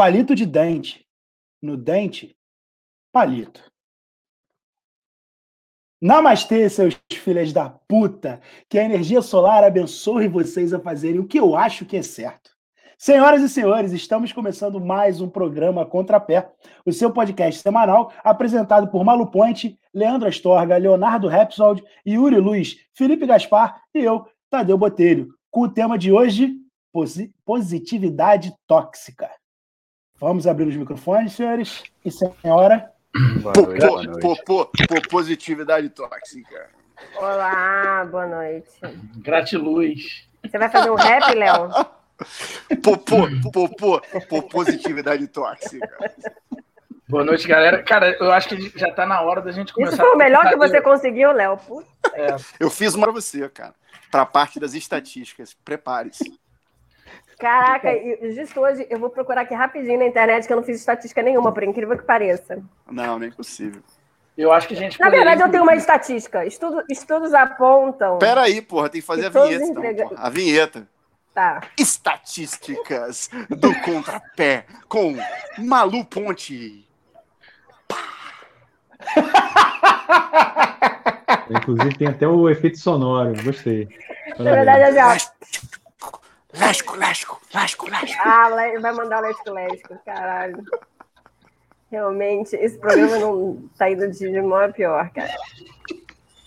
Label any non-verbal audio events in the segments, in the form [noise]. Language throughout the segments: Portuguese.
palito de dente. No dente, palito. Namastê, seus filhos da puta. Que a energia solar abençoe vocês a fazerem o que eu acho que é certo. Senhoras e senhores, estamos começando mais um programa Contrapé, o seu podcast semanal apresentado por Malu Ponte, Leandro Astorga, Leonardo Repsold, Yuri Luiz, Felipe Gaspar e eu, Tadeu Botelho, com o tema de hoje, positividade tóxica. Vamos abrir os microfones, senhores e senhora. Pô, pô, pô, positividade tóxica. Olá, boa noite. Gratiluz. Você vai fazer um rap, Léo? [laughs] Popô, popô, pô, positividade tóxica. Boa noite, galera. Cara, eu acho que já tá na hora da gente começar. Isso foi o melhor que você conseguiu, Léo. É. Eu fiz uma pra você, cara. Pra parte das estatísticas. Prepare-se. Caraca, justo hoje eu vou procurar aqui rapidinho na internet que eu não fiz estatística nenhuma, por incrível que pareça. Não, nem possível. Eu acho que a gente. Na verdade, eu tenho uma estatística. Estudo, estudos apontam. Peraí, porra, tem que fazer a vinheta. Então, a vinheta. Tá. Estatísticas do contrapé com Malu Ponte. Inclusive tem até o efeito sonoro, gostei. Na verdade, é assim, Lasco, lasco, lasco, lasco. Ah, vai mandar lasco, lasco, caralho. Realmente, esse programa não tá indo de mal a pior, cara.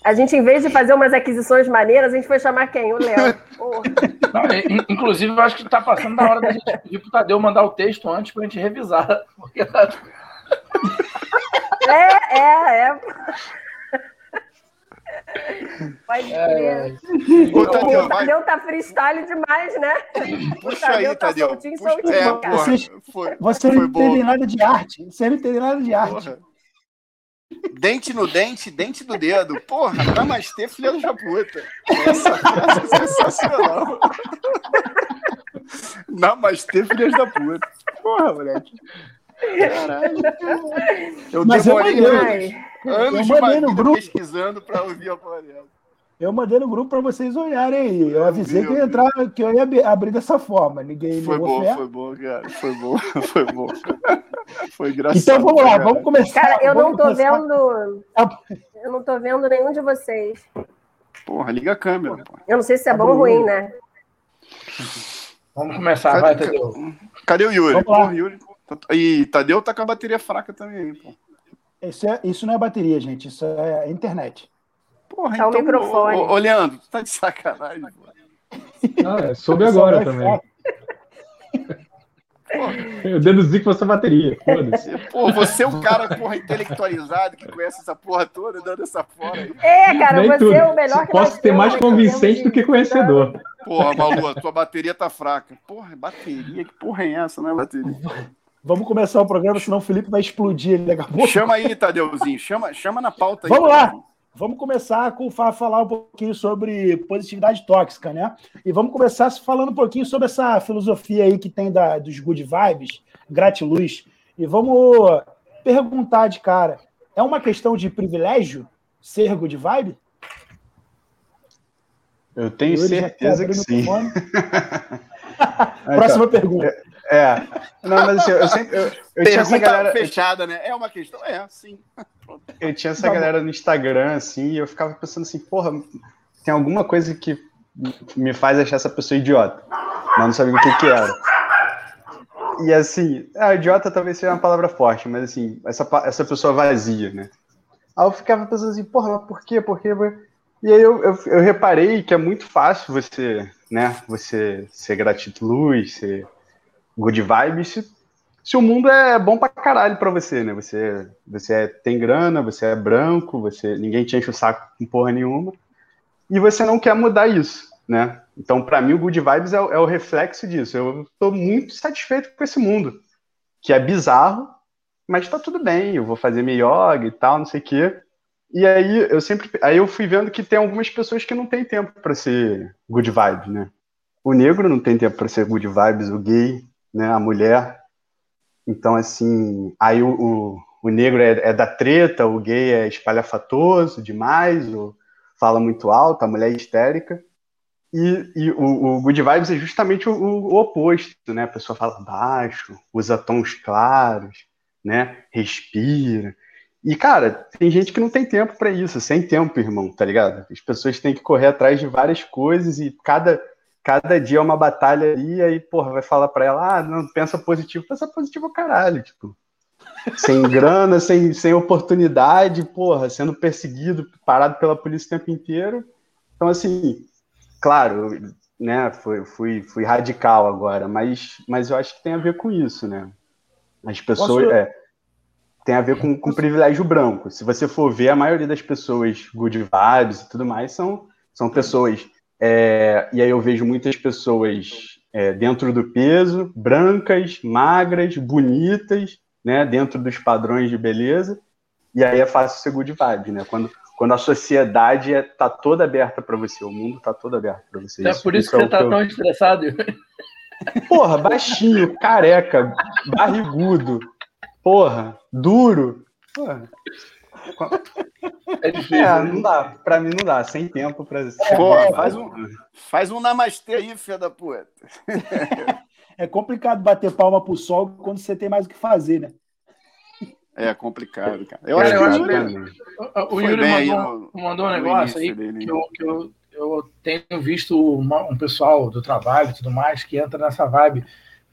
A gente, em vez de fazer umas aquisições maneiras, a gente foi chamar quem? O Léo. inclusive, eu acho que tá passando da hora da gente pedir pro Tadeu mandar o texto antes pra gente revisar. Porque tá... É, é, é. Pode é. crer. É... O Tadeu, Tadeu tá freestyle demais, né? Puxa aí, tá Tadeu. Soltinho, Puxa... soltinho, é, porra, você, foi, você foi não entende nada de arte. Você não entende nada de arte. Porra. Dente no dente, dente do dedo. Porra, namastê, filha da puta. Essa frase é sensacional. namastê, filha da puta. Porra, moleque. Caralho. Eu Mas demorei eu anos, eu mandei no grupo. pesquisando para ouvir a porra Eu mandei no grupo para vocês olharem aí. Eu avisei Meu que eu ia, entrar, que eu ia abrir dessa forma. Ninguém foi bom, fé. foi bom, cara. Foi bom, [laughs] foi bom. Foi engraçado. Então vamos lá, cara. vamos começar. Cara, eu não tô começar. vendo. Eu não tô vendo nenhum de vocês. Porra, liga a câmera. Porra. Eu não sei se é bom ou ruim, né? Vamos começar, cadê, vai, Tadeu. Cadê o Yuri? Porra, Yuri. E Tadeu tá com a bateria fraca também, pô. Isso, é, isso não é bateria, gente. Isso é internet. Porra, tá então, o microfone. Ô, ô, Leandro, tá de sacanagem, pô. Ah, é, soube agora também. [laughs] Eu deduzi que fosse a bateria. [laughs] Pô, você é um cara, porra, intelectualizado que conhece essa porra toda, dando essa fora É, cara, Nem você tudo. é o melhor que Posso ter mais convincente do que conhecedor. Porra, Malu, a tua bateria tá fraca. Porra, bateria? Que porra é essa, né, bateria? [laughs] Vamos começar o programa, senão o Felipe vai explodir. Ele acabou. Chama aí, Tadeuzinho. Chama, chama na pauta aí. Vamos lá. Vamos começar com falar um pouquinho sobre positividade tóxica, né? E vamos começar falando um pouquinho sobre essa filosofia aí que tem da, dos good vibes, gratiluz. E vamos perguntar de cara: é uma questão de privilégio ser good vibe? Eu tenho certeza que sim. [laughs] [laughs] Próxima então, pergunta. É. Não, mas assim, eu sempre. Eu, eu tinha essa galera. fechada, né? É uma questão. É, sim. Eu tinha essa tá galera no Instagram, assim, e eu ficava pensando assim, porra, tem alguma coisa que me faz achar essa pessoa idiota. Mas não sabia o que, que era. E assim, ah, idiota talvez seja uma palavra forte, mas assim, essa, essa pessoa vazia, né? Aí eu ficava pensando assim, porra, mas por quê? Por quê? E aí eu, eu, eu reparei que é muito fácil você, né, você ser gratiluz, ser good vibes se, o mundo é bom pra caralho pra você, né? Você, você é, tem grana, você é branco, você ninguém te enche o saco com porra nenhuma, e você não quer mudar isso, né? Então, para mim, o good vibes é, é o reflexo disso. Eu tô muito satisfeito com esse mundo, que é bizarro, mas tá tudo bem, eu vou fazer minha yoga e tal, não sei o quê. E aí eu sempre, aí eu fui vendo que tem algumas pessoas que não têm tempo para ser good vibes, né? O negro não tem tempo para ser good vibes, o gay né, a mulher. Então, assim, aí o, o, o negro é, é, da treta, o gay é espalhafatoso demais, o, fala muito alto, a mulher é histérica. E, e o, o, Good Vibes é justamente o, o, oposto, né? A pessoa fala baixo, usa tons claros, né? Respira. E, cara, tem gente que não tem tempo para isso, sem tempo, irmão, tá ligado? As pessoas têm que correr atrás de várias coisas e cada, cada dia é uma batalha e aí, porra, vai falar para ela, ah, não, pensa positivo, pensa positivo caralho, tipo. Sem [laughs] grana, sem, sem oportunidade, porra, sendo perseguido, parado pela polícia o tempo inteiro. Então, assim, claro, né, fui, fui, fui radical agora, mas, mas eu acho que tem a ver com isso, né? As pessoas. Posso... É, tem a ver com, com privilégio branco. Se você for ver, a maioria das pessoas good vibes e tudo mais são, são pessoas. É, e aí eu vejo muitas pessoas é, dentro do peso, brancas, magras, bonitas, né, dentro dos padrões de beleza. E aí é fácil ser good vibe, né? Quando, quando a sociedade está é, toda aberta para você, o mundo está todo aberto para você. É isso, por isso, isso que você está tão estressado. Porra, baixinho, careca, barrigudo, porra, duro. Porra. É difícil. É, não dá. Pra mim não dá. Sem tempo pra. Porra, faz um, faz um namastê aí, filha da puta. [laughs] É complicado bater palma pro sol quando você tem mais o que fazer, né? É complicado, cara. Eu cara, acho que o, o Yuri mandou, no, mandou um negócio aí que, eu, que eu, eu tenho visto uma, um pessoal do trabalho e tudo mais que entra nessa vibe.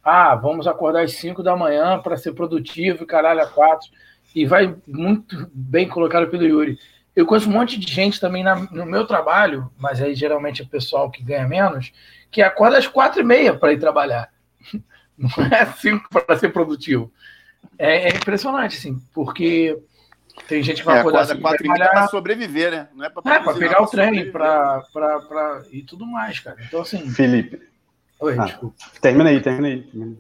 Ah, vamos acordar às 5 da manhã para ser produtivo e caralho, a 4. E vai muito bem colocado pelo Yuri. Eu conheço um monte de gente também na, no meu trabalho, mas aí geralmente é pessoal que ganha menos, que acorda às quatro e meia para ir trabalhar. [laughs] Não é cinco para ser produtivo. É, é, impressionante, assim, porque tem gente que vai é, acordar assim, quatro e para sobreviver, né? Não é para é, pegar o trem para e tudo mais, cara. Então, assim. Felipe. Oi, ah, desculpa. Termina aí, termina aí.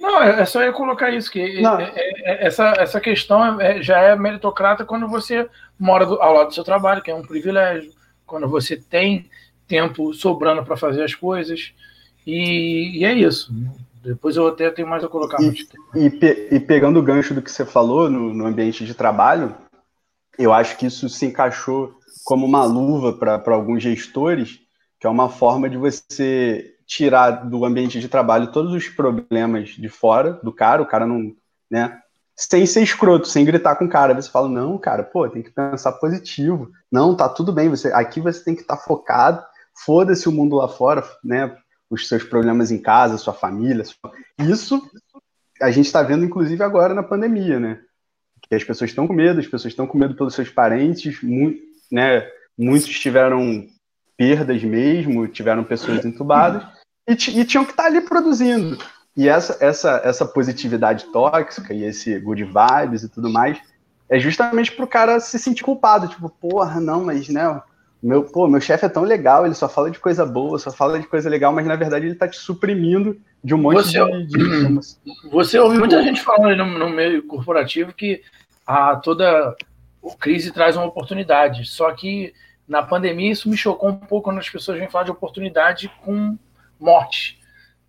Não, é, é só eu colocar isso, que é, é, essa, essa questão já é meritocrata quando você mora do, ao lado do seu trabalho, que é um privilégio, quando você tem tempo sobrando para fazer as coisas, e, e é isso. Depois eu até tenho mais a colocar. E, e, pe, e, pegando o gancho do que você falou no, no, ambiente de trabalho, eu acho que isso se encaixou como uma luva para alguns gestores, que é uma forma de você tirar do ambiente de trabalho todos os problemas de fora do cara, o cara não, né, sem ser escroto, sem gritar com o cara. Você fala, não, cara, pô, tem que pensar positivo. Não, tá tudo bem, você aqui você tem que estar tá focado, foda-se o mundo lá fora, né? os seus problemas em casa, sua família. Sua... Isso a gente está vendo, inclusive, agora na pandemia, né? Que as pessoas estão com medo, as pessoas estão com medo pelos seus parentes, mu né? Muitos tiveram perdas mesmo, tiveram pessoas entubadas e, e tinham que estar tá ali produzindo. E essa, essa, essa positividade tóxica e esse good vibes e tudo mais é justamente para o cara se sentir culpado, tipo, porra, não, mas né, meu, pô, meu chefe é tão legal, ele só fala de coisa boa, só fala de coisa legal, mas na verdade ele tá te suprimindo de um monte você, de, de... [clears throat] Você ouve muita gente falando no, no, meio corporativo que a toda crise traz uma oportunidade. Só que na pandemia isso me chocou um pouco quando as pessoas vêm falar de oportunidade com morte.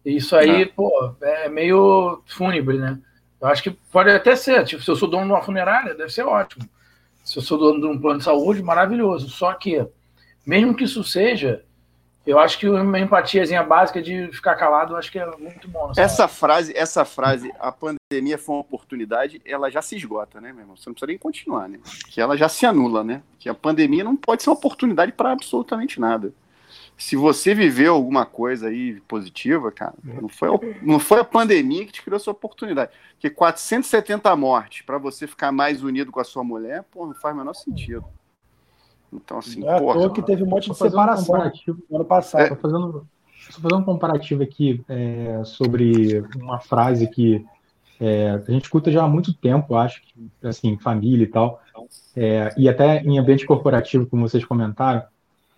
Isso aí, ah. pô, é meio fúnebre, né? Eu acho que pode até ser. Tipo, se eu sou dono de uma funerária, deve ser ótimo. Se eu sou dono de um plano de saúde, maravilhoso. Só que mesmo que isso seja, eu acho que uma empatiazinha básica de ficar calado, eu acho que é muito bom. Essa frase, essa frase, a pandemia foi uma oportunidade, ela já se esgota, né, meu irmão? Você não precisa nem continuar, né? Que ela já se anula, né? Que a pandemia não pode ser uma oportunidade para absolutamente nada. Se você viveu alguma coisa aí positiva, cara, não foi, não foi a pandemia que te criou essa oportunidade. Porque 470 mortes para você ficar mais unido com a sua mulher, pô, não faz o menor sentido. Então, assim, é porra. que teve um monte de separação um ano passado. Estou é. fazendo, fazendo um comparativo aqui é, sobre uma frase que é, a gente escuta já há muito tempo, acho que, assim, família e tal, é, e até em ambiente corporativo, como vocês comentaram,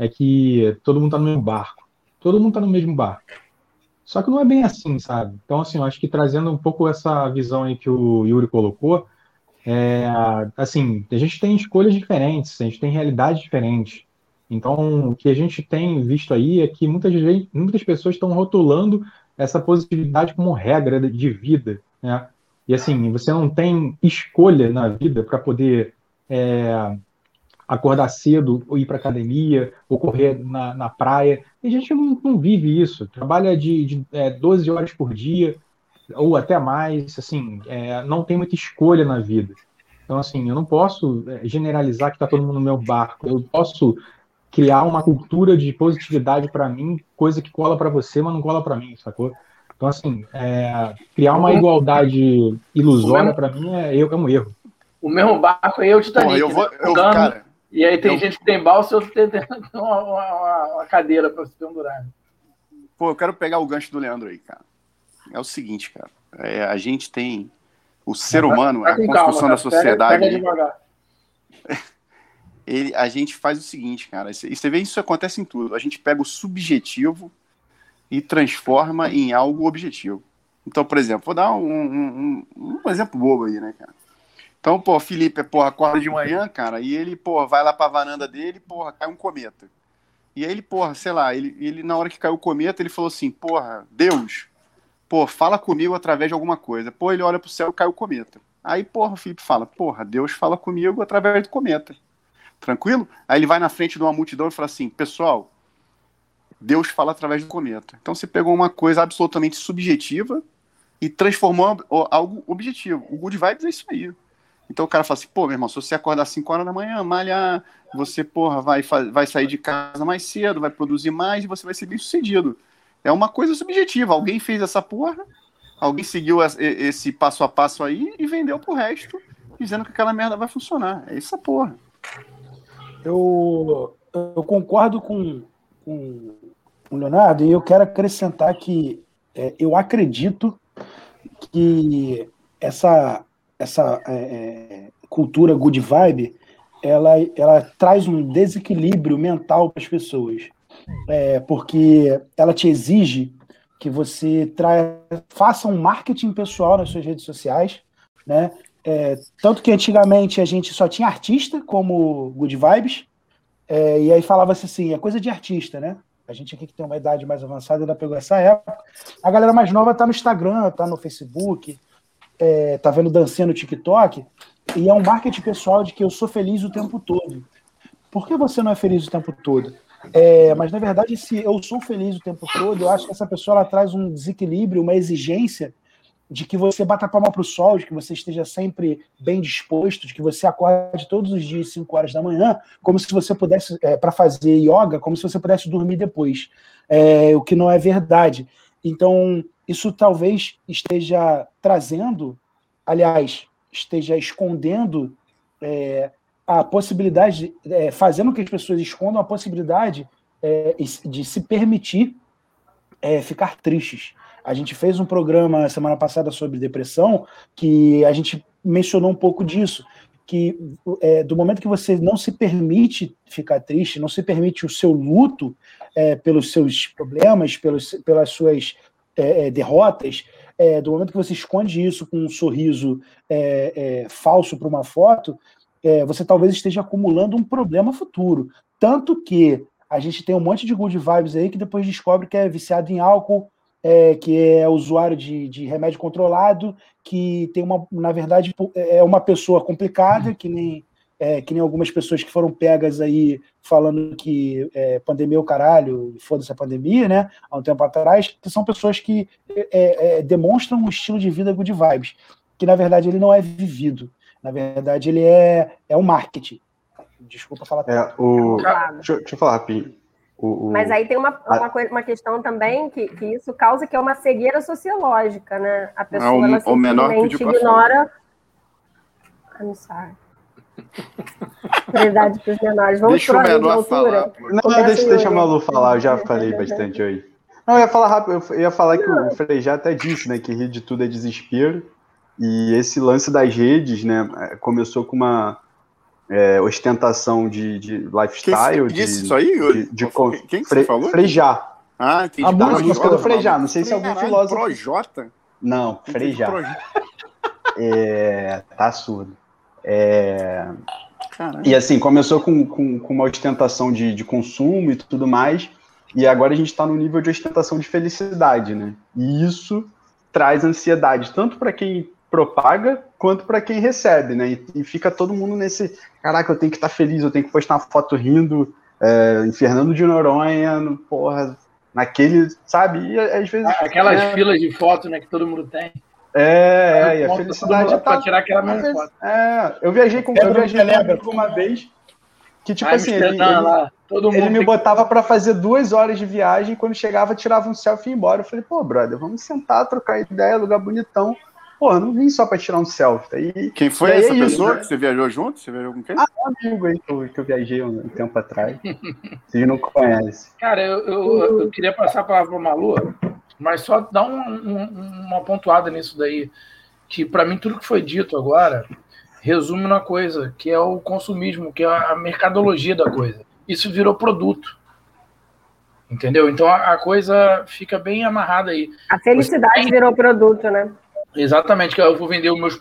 é que todo mundo está no mesmo barco. Todo mundo está no mesmo barco. Só que não é bem assim, sabe? Então, assim, eu acho que trazendo um pouco essa visão aí que o Yuri colocou, é, assim, a gente tem escolhas diferentes, a gente tem realidades diferentes. Então, o que a gente tem visto aí é que muitas, muitas pessoas estão rotulando essa positividade como regra de vida, né? E assim, você não tem escolha na vida para poder é, acordar cedo, ou ir para academia, ou correr na, na praia. E a gente não, não vive isso. Trabalha de, de é, 12 horas por dia, ou até mais. Assim, é, não tem muita escolha na vida. Então, assim, eu não posso é, generalizar que está todo mundo no meu barco. Eu posso criar uma cultura de positividade para mim, coisa que cola para você, mas não cola para mim, sacou? Então, assim, é, criar uma igualdade ilusória para mim é, é, um erro. O mesmo barco é o Titanic. Porra, eu vou, né? eu, cara, e aí tem eu... gente que tem balsa e outro tem, tem uma, uma, uma cadeira para se pendurar. Pô, eu quero pegar o gancho do Leandro aí, cara. É o seguinte, cara. É, a gente tem o ser humano, a construção calma, da sociedade. Pega, pega [laughs] ele, a gente faz o seguinte, cara. E você vê isso acontece em tudo. A gente pega o subjetivo e transforma em algo objetivo. Então, por exemplo, vou dar um, um, um, um exemplo bobo aí, né, cara? Então, pô, Felipe, porra, acorda de manhã, cara, e ele, porra, vai lá pra varanda dele, porra, cai um cometa. E aí ele, porra, sei lá, ele, ele na hora que caiu o cometa, ele falou assim, porra, Deus, pô, fala comigo através de alguma coisa. Pô, ele olha pro céu e cai o cometa. Aí, porra, o Felipe fala, porra, Deus fala comigo através do cometa. Tranquilo? Aí ele vai na frente de uma multidão e fala assim, pessoal, Deus fala através do cometa. Então você pegou uma coisa absolutamente subjetiva e transformou algo objetivo. O Good Vibes é isso aí. Então o cara fala assim, pô, meu irmão, se você acordar às 5 horas da manhã, malhar, você, porra, vai, vai sair de casa mais cedo, vai produzir mais e você vai ser bem sucedido. É uma coisa subjetiva. Alguém fez essa porra, alguém seguiu esse passo a passo aí e vendeu pro resto, dizendo que aquela merda vai funcionar. É essa porra. Eu, eu concordo com, com o Leonardo e eu quero acrescentar que é, eu acredito que essa essa é, é, cultura good vibe, ela, ela traz um desequilíbrio mental para as pessoas. É, porque ela te exige que você tra... faça um marketing pessoal nas suas redes sociais, né? É, tanto que antigamente a gente só tinha artista como Good Vibes, é, e aí falava-se assim, é coisa de artista, né? A gente aqui que tem uma idade mais avançada ainda pegou essa época. A galera mais nova tá no Instagram, tá no Facebook, é, tá vendo dancinha no TikTok, e é um marketing pessoal de que eu sou feliz o tempo todo. Por que você não é feliz o tempo todo? É, mas na verdade, se eu sou feliz o tempo todo, eu acho que essa pessoa ela traz um desequilíbrio, uma exigência de que você bata a palma para o sol, de que você esteja sempre bem disposto, de que você acorde todos os dias 5 horas da manhã, como se você pudesse, é, para fazer yoga, como se você pudesse dormir depois. É, o que não é verdade. Então, isso talvez esteja trazendo, aliás, esteja escondendo é, a possibilidade, é, fazendo que as pessoas escondam a possibilidade é, de se permitir é, ficar tristes. A gente fez um programa semana passada sobre depressão que a gente mencionou um pouco disso, que é, do momento que você não se permite ficar triste, não se permite o seu luto é, pelos seus problemas, pelos, pelas suas é, é, derrotas, é, do momento que você esconde isso com um sorriso é, é, falso para uma foto, é, você talvez esteja acumulando um problema futuro. Tanto que a gente tem um monte de good vibes aí que depois descobre que é viciado em álcool, que é usuário de, de remédio controlado, que tem uma, na verdade, é uma pessoa complicada, que nem é, que nem algumas pessoas que foram pegas aí falando que é, pandemia é o caralho, foda-se a pandemia, né? Há um tempo atrás, que são pessoas que é, é, demonstram um estilo de vida good vibes, que na verdade ele não é vivido. Na verdade, ele é, é um marketing. Desculpa falar. É, o... deixa, deixa eu falar rapidinho. O, o... Mas aí tem uma, uma, coisa, uma questão também que, que isso causa, que é uma cegueira sociológica, né? A pessoa é, o, ela simplesmente ignora. I'm sorry. Prioridade para os menores. Vamos deixa o menor falar. Não, deixa, deixa a Malu falar, eu já falei bastante hoje. Não, eu ia falar rápido, eu ia falar que o Frejá até disse, né, que rir de tudo é desespero. E esse lance das redes, né, é, começou com uma é, ostentação de, de lifestyle. Quem disse de, isso aí? De, de, de Quem que Fre, falou? Frejá. Ah, entendi. A música do Frejá, não sei se algum filósofo... Projota? Não, Frejá. É, tá surdo. É... E assim, começou com, com, com uma ostentação de, de consumo e tudo mais, e agora a gente está no nível de ostentação de felicidade, né? E isso traz ansiedade, tanto para quem propaga quanto para quem recebe, né? E, e, fica todo mundo nesse, caraca, eu tenho que estar tá feliz, eu tenho que postar uma foto rindo é, em Fernando de Noronha, no, porra, naquele, sabe? E às vezes. Aquelas é, filas de foto, né, que todo mundo tem. É, é, e a felicidade tá. Pra tirar aquela mesma foto. É, eu viajei com, eu viajei com uma vez que, tipo assim, ele, ele, ele me botava para fazer duas horas de viagem, quando chegava, tirava um selfie e ia embora. Eu falei, pô, brother, vamos sentar, trocar ideia, lugar bonitão. Pô, não vim só para tirar um selfie. Aí, quem foi essa é pessoa que você viajou junto? Você viajou com quem? Ah, um amigo aí que eu, que eu viajei um tempo atrás. [laughs] Vocês não conhecem. Cara, eu, eu, eu queria passar a palavra para Malu, mas só dar um, um, uma pontuada nisso daí. Que para mim tudo que foi dito agora resume uma coisa, que é o consumismo, que é a mercadologia da coisa. Isso virou produto. Entendeu? Então a, a coisa fica bem amarrada aí. A felicidade tem... virou produto, né? Exatamente, que eu vou vender o meus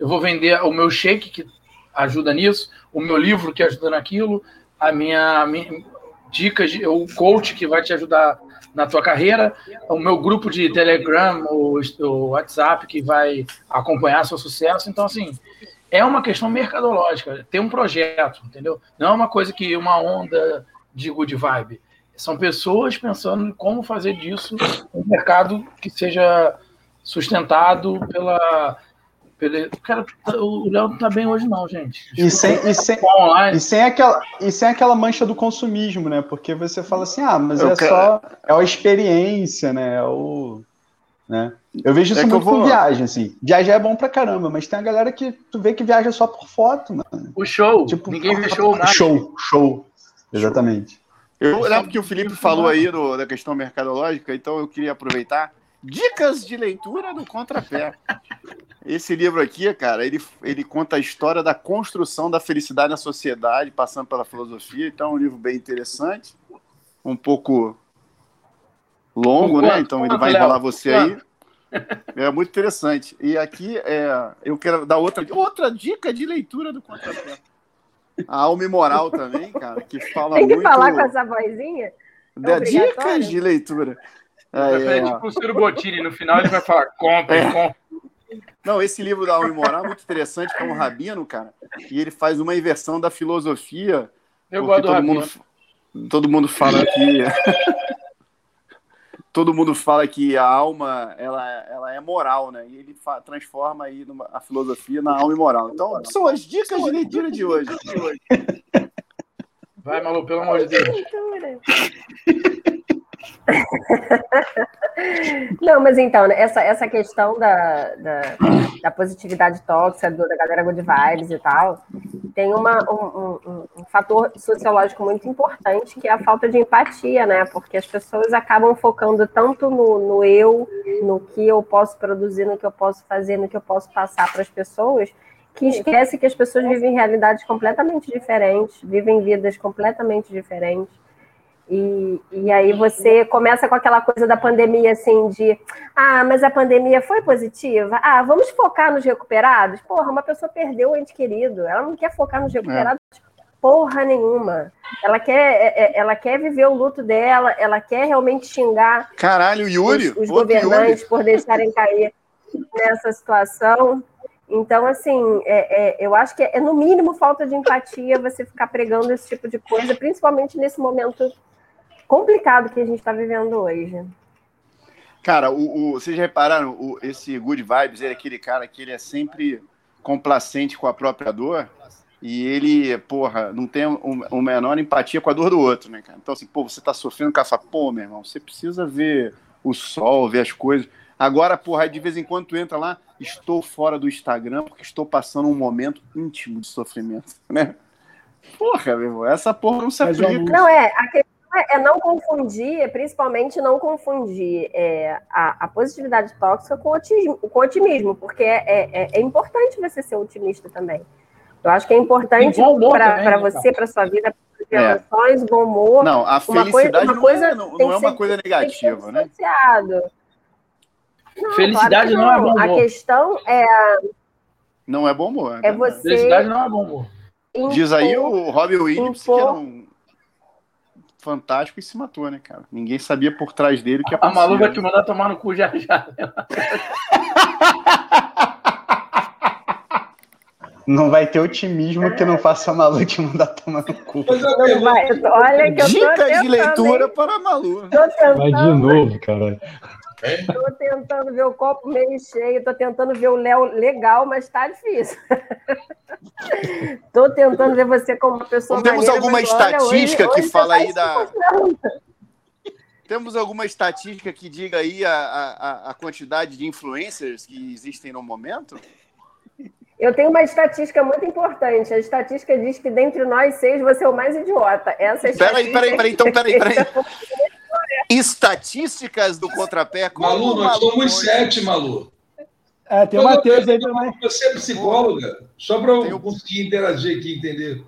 eu vou vender o meu shake que ajuda nisso, o meu livro que ajuda naquilo, a minha, a minha dicas, o coach que vai te ajudar na tua carreira, o meu grupo de Telegram, o, o WhatsApp que vai acompanhar seu sucesso. Então, assim, é uma questão mercadológica, tem um projeto, entendeu? Não é uma coisa que uma onda de good vibe. São pessoas pensando em como fazer disso um mercado que seja sustentado pela. Cara, o Léo não tá bem hoje, não, gente. E sem, e, sem, e, sem aquela, e sem aquela mancha do consumismo, né? Porque você fala assim, ah, mas Eu é quero... só. É a experiência, né? É o né? Eu vejo isso é muito vou... com viagem, assim. Viajar é bom pra caramba, mas tem a galera que tu vê que viaja só por foto, mano. O show. Tipo, Ninguém vê [laughs] show nada. Show, show. Exatamente. Eu lembro que o Felipe falou aí do, da questão mercadológica, então eu queria aproveitar. Dicas de leitura do Contrapé. Esse livro aqui, cara, ele, ele conta a história da construção da felicidade na sociedade, passando pela filosofia. Então é um livro bem interessante, um pouco longo, né? Então ele vai enrolar você aí. É muito interessante. E aqui é, eu quero dar outra, outra dica de leitura do contrapé. A alma e moral também, cara, que fala Tem que muito... falar com essa vozinha? Da dicas de leitura. É, é, tipo o Ciro Bottini, no final ele vai falar, compre, é. compre. Não, esse livro da Alma e Moral é muito interessante, que é um rabino, cara, e ele faz uma inversão da filosofia. Eu gosto do todo rabino. mundo, todo mundo fala que [laughs] todo mundo fala que a alma ela, ela é moral, né? E ele transforma aí numa, a filosofia na alma e moral. Então, são as dicas de leitura de hoje. Vai, Malu, pelo amor de Deus. [laughs] Não, mas então, né, essa, essa questão da, da, da positividade tóxica, da galera good vibes e tal, tem uma, um, um, um, fator sociológico muito importante, que é a falta de empatia, né? Porque as pessoas acabam focando tanto no, no eu, no que eu posso produzir, no que eu posso fazer, no que eu posso passar para as pessoas, que esquece que as pessoas vivem realidades completamente diferentes, vivem vidas completamente diferentes e, e aí você começa com aquela coisa da pandemia, assim, de ah, mas a pandemia foi positiva. Ah, vamos focar nos recuperados? Porra, uma pessoa perdeu o ente querido, ela não quer focar nos recuperados é. porra nenhuma. Ela quer, é, é, ela quer viver o luto dela, ela quer realmente xingar Caralho, Yuri, os, os governantes Yuri. por deixarem cair nessa situação. Então, assim, é, é, eu acho que é, no mínimo falta de empatia você ficar pregando esse tipo de coisa, principalmente nesse momento complicado que a gente está vivendo hoje. Cara, o, o, vocês repararam, o, esse Good Vibes, ele é aquele cara que ele é sempre complacente com a própria dor e ele, porra, não tem o um, menor empatia com a dor do outro, né, cara? Então, assim, pô, você tá sofrendo com essa, pô, meu irmão, você precisa ver o sol, ver as coisas. Agora, porra, de vez em quando tu entra lá, estou fora do Instagram porque estou passando um momento íntimo de sofrimento, [laughs] né? Porra, meu irmão, essa porra não se aplica. Não, é, a é não confundir, principalmente não confundir é, a, a, positividade tóxica com otimismo, com otimismo porque é, é, é, importante você ser otimista também. Eu acho que é importante para você, para sua vida, para as relações, é. bom humor. Não, a felicidade uma coisa, uma coisa não, não é uma coisa negativa, né? Não, felicidade claro não. não. é bom humor. A questão é. Não é bom humor. É, é você. Felicidade não é bom humor. Diz aí o Robbie Williams impor, que era um fantástico e se matou, né, cara? Ninguém sabia por trás dele que ia passar. A maluca te mandar tomar no cu já já. [laughs] Não vai ter otimismo que não faça a Malu te mandar tomar no cu. Olha que eu Dicas de leitura hein? para a Malu. Vai de novo, caralho. Tô tentando ver o copo meio cheio, tô tentando ver o Léo legal, mas tá difícil. [laughs] tô tentando ver você como uma pessoa. Não temos alguma estatística olha, hoje, que hoje fala aí da. Temos alguma estatística que diga aí a, a, a quantidade de influencers que existem no momento? Eu tenho uma estatística muito importante. A estatística diz que dentre nós seis você é o mais idiota. Essa é Peraí, peraí, peraí, então, peraí, peraí. Estatísticas do contrapé. Malu, nós somos sete, Malu. É, tem o Matheus aí também. Você é psicóloga? Só para eu conseguir interagir aqui, entender.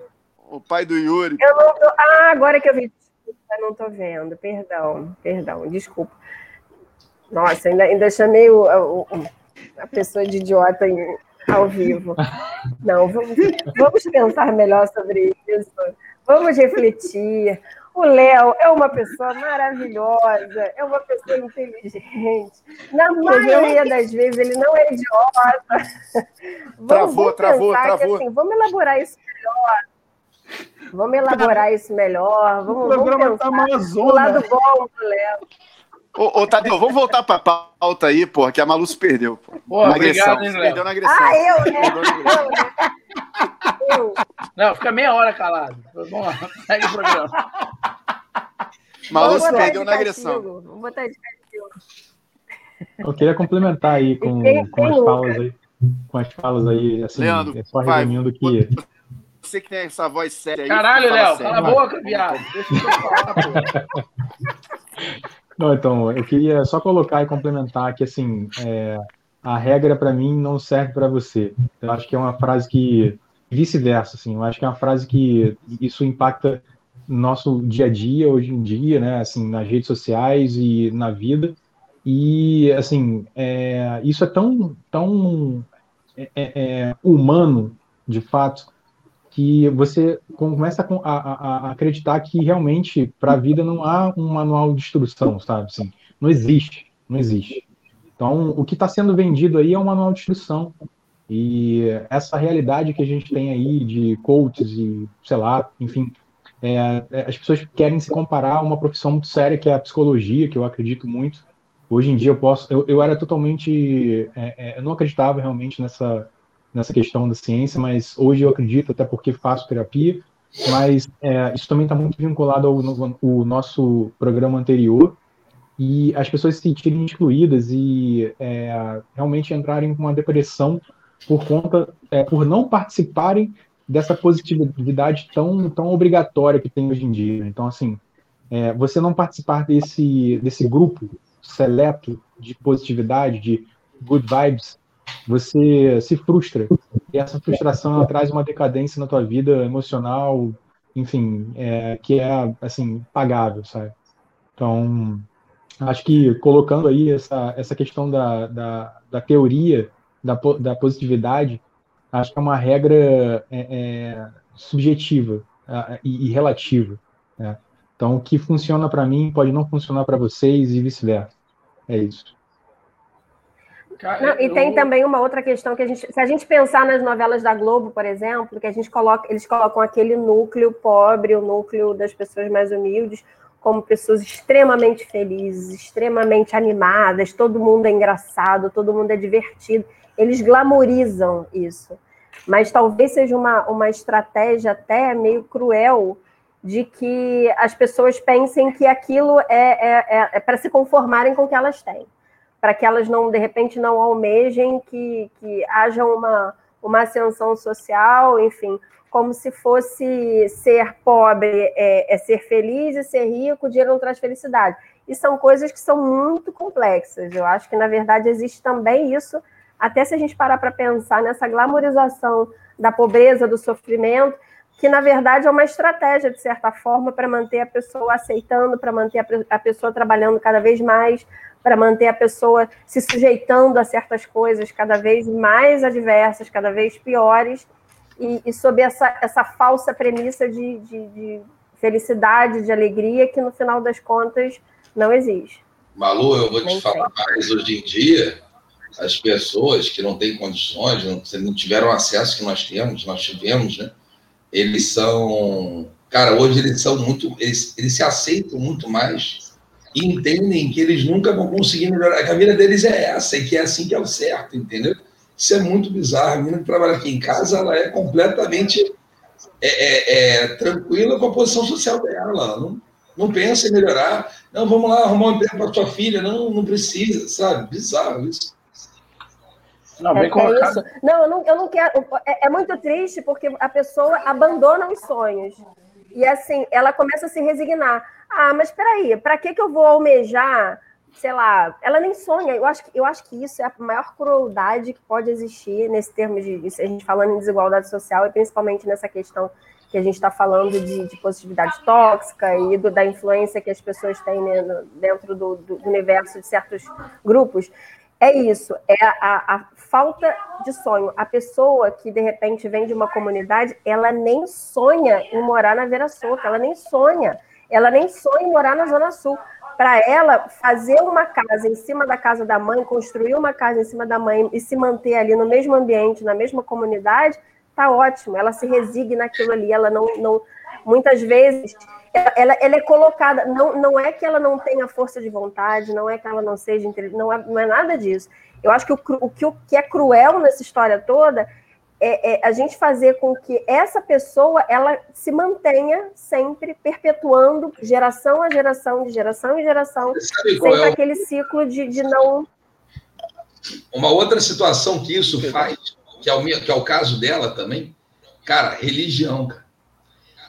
O pai do Yuri. Eu não tô... Ah, agora que eu vi. Eu não estou vendo. Perdão, perdão, desculpa. Nossa, ainda, ainda chamei o, o, a pessoa de idiota em, ao vivo. Não, vamos, vamos pensar melhor sobre isso. Vamos refletir. O Léo é uma pessoa maravilhosa, é uma pessoa inteligente. Na maioria das vezes ele não é idiota. Vamos, [laughs] travou, vamos travou, travou. Assim, vamos elaborar isso melhor. Vamos elaborar isso melhor. Vamos, o programa tá vamos pensar tá o lado bom do Léo. Ô, ô Tadeu, vamos voltar para a pauta aí, porra, que a Malu se perdeu. Pô. Pô, na agressão. Obrigado, hein, perdeu na agressão. Ah, eu, né? Eu, né? Eu. Não, fica meia hora calado. Vamos lá, segue o programa. Malu se perdeu na agressão. Vamos botar de castigo. Eu queria complementar aí com, com as falas aí. Com as falas aí, assim, Leandro, é só resumindo que. Você que tem essa voz séria aí. Caralho, Léo, cala a boca, viado. Deixa eu falar, pô. [laughs] Não, então, eu queria só colocar e complementar que, assim, é, a regra para mim não serve para você. Eu acho que é uma frase que, vice-versa, assim, eu acho que é uma frase que isso impacta no nosso dia a dia, hoje em dia, né, assim, nas redes sociais e na vida. E, assim, é, isso é tão, tão é, é, é humano, de fato, que você começa a, a, a acreditar que realmente para a vida não há um manual de instrução, sabe? Assim, não existe, não existe. Então, o que está sendo vendido aí é um manual de instrução. E essa realidade que a gente tem aí de coaches e, sei lá, enfim, é, é, as pessoas querem se comparar a uma profissão muito séria que é a psicologia, que eu acredito muito. Hoje em dia eu posso, eu, eu era totalmente, é, é eu não acreditava realmente nessa nessa questão da ciência, mas hoje eu acredito, até porque faço terapia, mas é, isso também está muito vinculado ao, ao, nosso programa anterior, e as pessoas se sentirem excluídas e é, realmente entrarem com uma depressão por conta, é, por não participarem dessa positividade tão, tão obrigatória que tem hoje em dia. Então, assim, é, você não participar desse, desse grupo seleto de positividade, de good vibes, você se frustra. E essa frustração traz uma decadência na tua vida emocional, enfim, é, que é, assim, pagável, sabe? Então, acho que colocando aí essa, essa questão da, da, da teoria da, da positividade, acho que é uma regra é, é, subjetiva e, e, relativa. Né? Então, o que funciona para mim pode não funcionar para vocês e vice-versa. É isso. Não, e tem também uma outra questão que a gente, se a gente pensar nas novelas da Globo, por exemplo, que a gente coloca, eles colocam aquele núcleo pobre, o núcleo das pessoas mais humildes, como pessoas extremamente felizes, extremamente animadas, todo mundo é engraçado, todo mundo é divertido. Eles glamorizam isso. Mas talvez seja uma, uma estratégia até meio cruel de que as pessoas pensem que aquilo é, é, é, é para se conformarem com o que elas têm para que elas não, de repente, não almejem que, que haja uma, uma ascensão social, enfim, como se fosse ser pobre é, é ser feliz e ser rico, o dinheiro não traz felicidade. E são coisas que são muito complexas. Eu acho que, na verdade, existe também isso, até se a gente parar para pensar nessa glamorização da pobreza, do sofrimento, que na verdade é uma estratégia, de certa forma, para manter a pessoa aceitando, para manter a, pessoa trabalhando cada vez mais, para manter a pessoa se sujeitando a certas coisas cada vez mais adversas, cada vez piores, e, e sob essa, essa falsa premissa de, de, de, felicidade, de alegria, que no final das contas não existe. Malu, eu vou te Nem falar sei. mais hoje em dia. as pessoas que não têm condições, não, não tiveram acesso que nós temos, nós tivemos, né? Eles são, cara, hoje eles são muito, eles, eles se aceitam muito mais e entendem que eles nunca vão conseguir melhorar, que a vida deles é essa e que é assim que é o certo, entendeu? Isso é muito bizarro. A menina que trabalha aqui em casa, ela é completamente é, é, é, tranquila com a posição social dela. Não, não pensa em melhorar. Não, vamos lá arrumar um emprego para sua filha. Não, não precisa, sabe? Bizarro isso. Não, bem é, é isso. Não, eu não, eu não quero. É, é, muito triste porque a pessoa abandona os sonhos. E assim, ela começa a se resignar. Ah, mas peraí, para que, que eu vou almejar sei lá, ela nem sonha. Eu acho, que, eu acho que isso é a maior crueldade que pode existir nesse termo de, a gente falando em desigualdade social e principalmente nessa questão que a gente está falando de, de, positividade tóxica e do, da influência que as pessoas têm né, dentro do, do, universo de certos grupos. É isso, é a, a, falta de sonho. A pessoa que de repente vem de uma comunidade, ela nem sonha em morar na Vera Solta, ela nem sonha, ela nem sonha em morar na Zona Sul para ela fazer uma casa em cima da casa da mãe, construir uma casa em cima da mãe e se manter ali no mesmo ambiente, na mesma comunidade, tá ótimo. Ela se resigna naquilo ali, ela não, não muitas vezes ela, ela é colocada, não, não é que ela não tenha força de vontade, não é que ela não seja inteligente, não é, não é nada disso. Eu acho que o, que, o que é cruel nessa história toda é, é, a gente fazer com que essa pessoa ela se mantenha sempre perpetuando geração a geração, de geração em geração, sempre é aquele ciclo de, de não. Uma outra situação que isso faz, que é, o, que é o caso dela também, cara, religião, cara.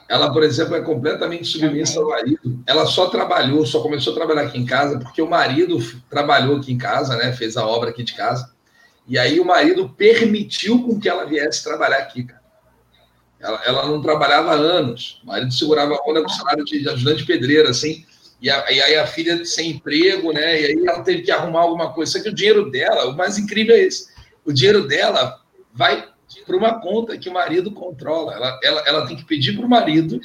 Ela, por exemplo, é completamente submissa ao marido. Ela só trabalhou, só começou a trabalhar aqui em casa porque o marido trabalhou aqui em casa, né? Fez a obra aqui de casa. E aí o marido permitiu com que ela viesse trabalhar aqui, cara. Ela, ela não trabalhava há anos. O marido segurava a onda com salário de ajudante pedreiro, assim. E, a, e, aí a filha sem emprego, né? E aí ela teve que arrumar alguma coisa. Só que o dinheiro dela, o mais incrível é esse. O dinheiro dela vai para uma conta que o marido controla. Ela, ela, ela tem que pedir para o marido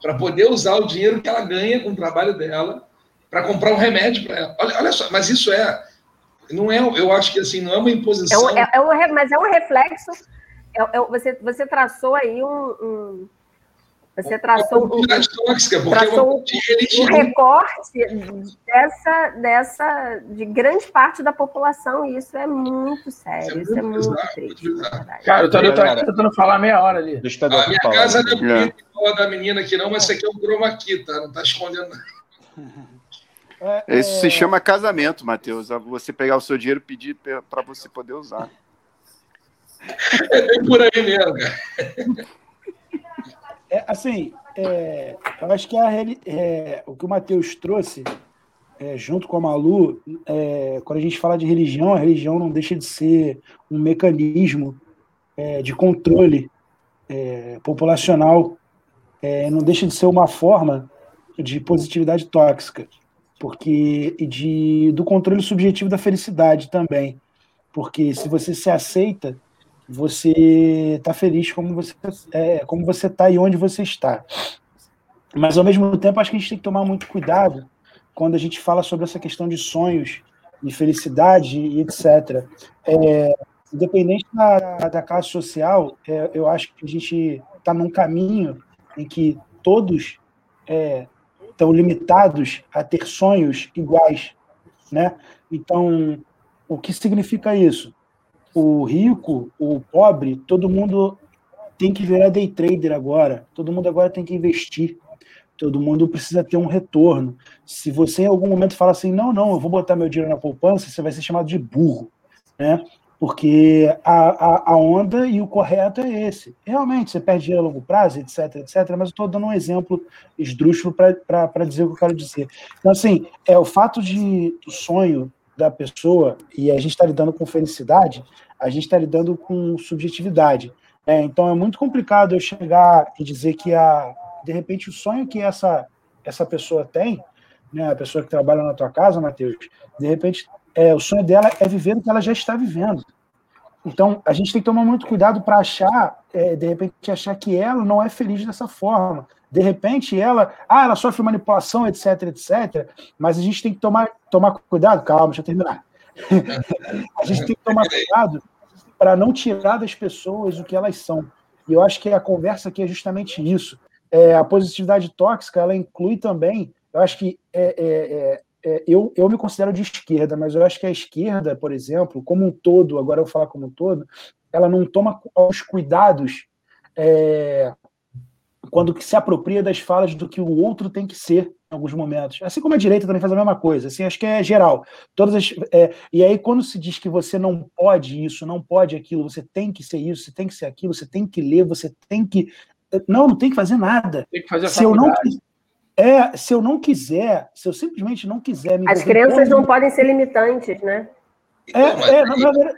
para poder usar o dinheiro que ela ganha com o trabalho dela para comprar um remédio para ela. Olha, olha só, mas isso é não é, eu acho que assim, não é uma imposição. É um, é, é um, mas é um reflexo. É, é, você, você traçou aí um. um você traçou, um, tóxica, traçou um, um recorte dessa, dessa, de grande parte da população, e isso é muito sério, isso é muito, isso é muito triste. Cara, eu tô, eu tô tentando falar meia hora ali. Deixa eu a minha falar. casa não é bonita igual a da menina aqui, não, mas isso aqui é um chroma aqui, tá? Não tá escondendo nada. [laughs] É, Isso é... se chama casamento, Matheus. Você pegar o seu dinheiro e pedir para você poder usar. É por aí mesmo, cara. É, assim, é, eu acho que a, é, o que o Matheus trouxe, é, junto com a Malu, é, quando a gente fala de religião, a religião não deixa de ser um mecanismo é, de controle populacional, não deixa de ser uma forma de positividade tóxica porque e de do controle subjetivo da felicidade também, porque se você se aceita, você está feliz como você é, como você está e onde você está. Mas ao mesmo tempo acho que a gente tem que tomar muito cuidado quando a gente fala sobre essa questão de sonhos, de felicidade e etc. É, independente da, da classe social, é, eu acho que a gente está num caminho em que todos é, estão limitados a ter sonhos iguais, né? Então, o que significa isso? O rico, o pobre, todo mundo tem que virar day trader agora. Todo mundo agora tem que investir. Todo mundo precisa ter um retorno. Se você em algum momento fala assim, não, não, eu vou botar meu dinheiro na poupança, você vai ser chamado de burro, né? Porque a, a, a, onda e o correto é esse. Realmente, você perde dinheiro a longo prazo, etc, etc, mas eu estou dando um exemplo esdrúxulo para dizer o que eu quero dizer. Então, assim, é o fato de, do sonho da pessoa, e a gente está lidando com felicidade, a gente está lidando com subjetividade. Né? Então, é muito complicado eu chegar e dizer que, a, de repente, o sonho que essa, essa pessoa tem, né, a pessoa que trabalha na tua casa, Matheus, de repente é, o sonho dela é viver o que ela já está vivendo. Então, a gente tem que tomar muito cuidado para achar, é, de repente, achar que ela não é feliz dessa forma. De repente, ela, ah, ela sofre manipulação, etc, etc. Mas a gente tem que tomar, tomar cuidado, calma, deixa eu terminar. [laughs] A gente tem que tomar cuidado para não tirar das pessoas o que elas são. E eu acho que a conversa aqui é justamente isso. É, a positividade tóxica, ela inclui também, eu acho que é, é, eu, eu me considero de esquerda, mas eu acho que a esquerda, por exemplo, como um todo, agora eu vou falar como um todo, ela não toma os cuidados é, quando se apropria das falas do que o outro tem que ser em alguns momentos. Assim como a direita também faz a mesma coisa, assim, acho que é geral. Todas as, é, e aí, quando se diz que você não pode isso, não pode aquilo, você tem que ser isso, você tem que ser aquilo, você tem que ler, você tem que. Não, não tem que fazer nada. Tem que fazer se eu não é, se eu não quiser, se eu simplesmente não quiser me As crenças não podem ser limitantes, né? É, não, mas, é, aí,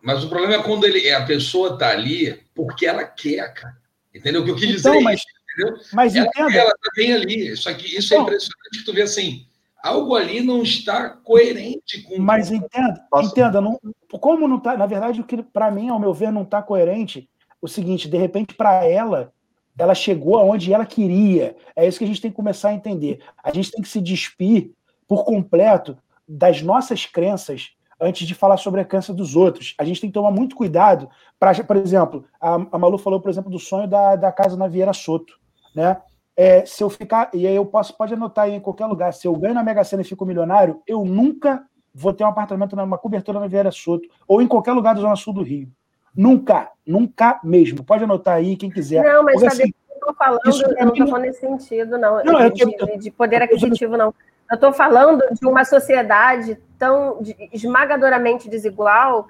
mas o problema é quando ele, a pessoa está ali porque ela quer, cara. Entendeu? O que eu quis então, dizer é mas, isso, entendeu? Mas ela, entenda. Ela está bem ali. Só que isso é impressionante que tu vê assim, algo ali não está coerente com. Mas entenda, entenda, não, como não está, na verdade, o que para mim, ao meu ver, não está coerente, o seguinte, de repente, para ela, ela chegou aonde ela queria. É isso que a gente tem que começar a entender. A gente tem que se despir por completo das nossas crenças antes de falar sobre a crença dos outros. A gente tem que tomar muito cuidado para, por exemplo, a, a Malu falou, por exemplo, do sonho da, da casa na Vieira Soto, né? É, se eu ficar, e aí eu posso, pode anotar aí em qualquer lugar, se eu ganho na Mega Sena e fico milionário, eu nunca vou ter um apartamento, numa cobertura na Vieira Soto, ou em qualquer lugar da Zona Sul do Rio. Nunca, nunca mesmo. Pode anotar aí quem quiser. Não, mas Porque, assim, eu estou falando, eu não estou falando nesse sentido, não, não de, de, de, poder aquisitivo, não. Eu estou falando de uma sociedade tão esmagadoramente desigual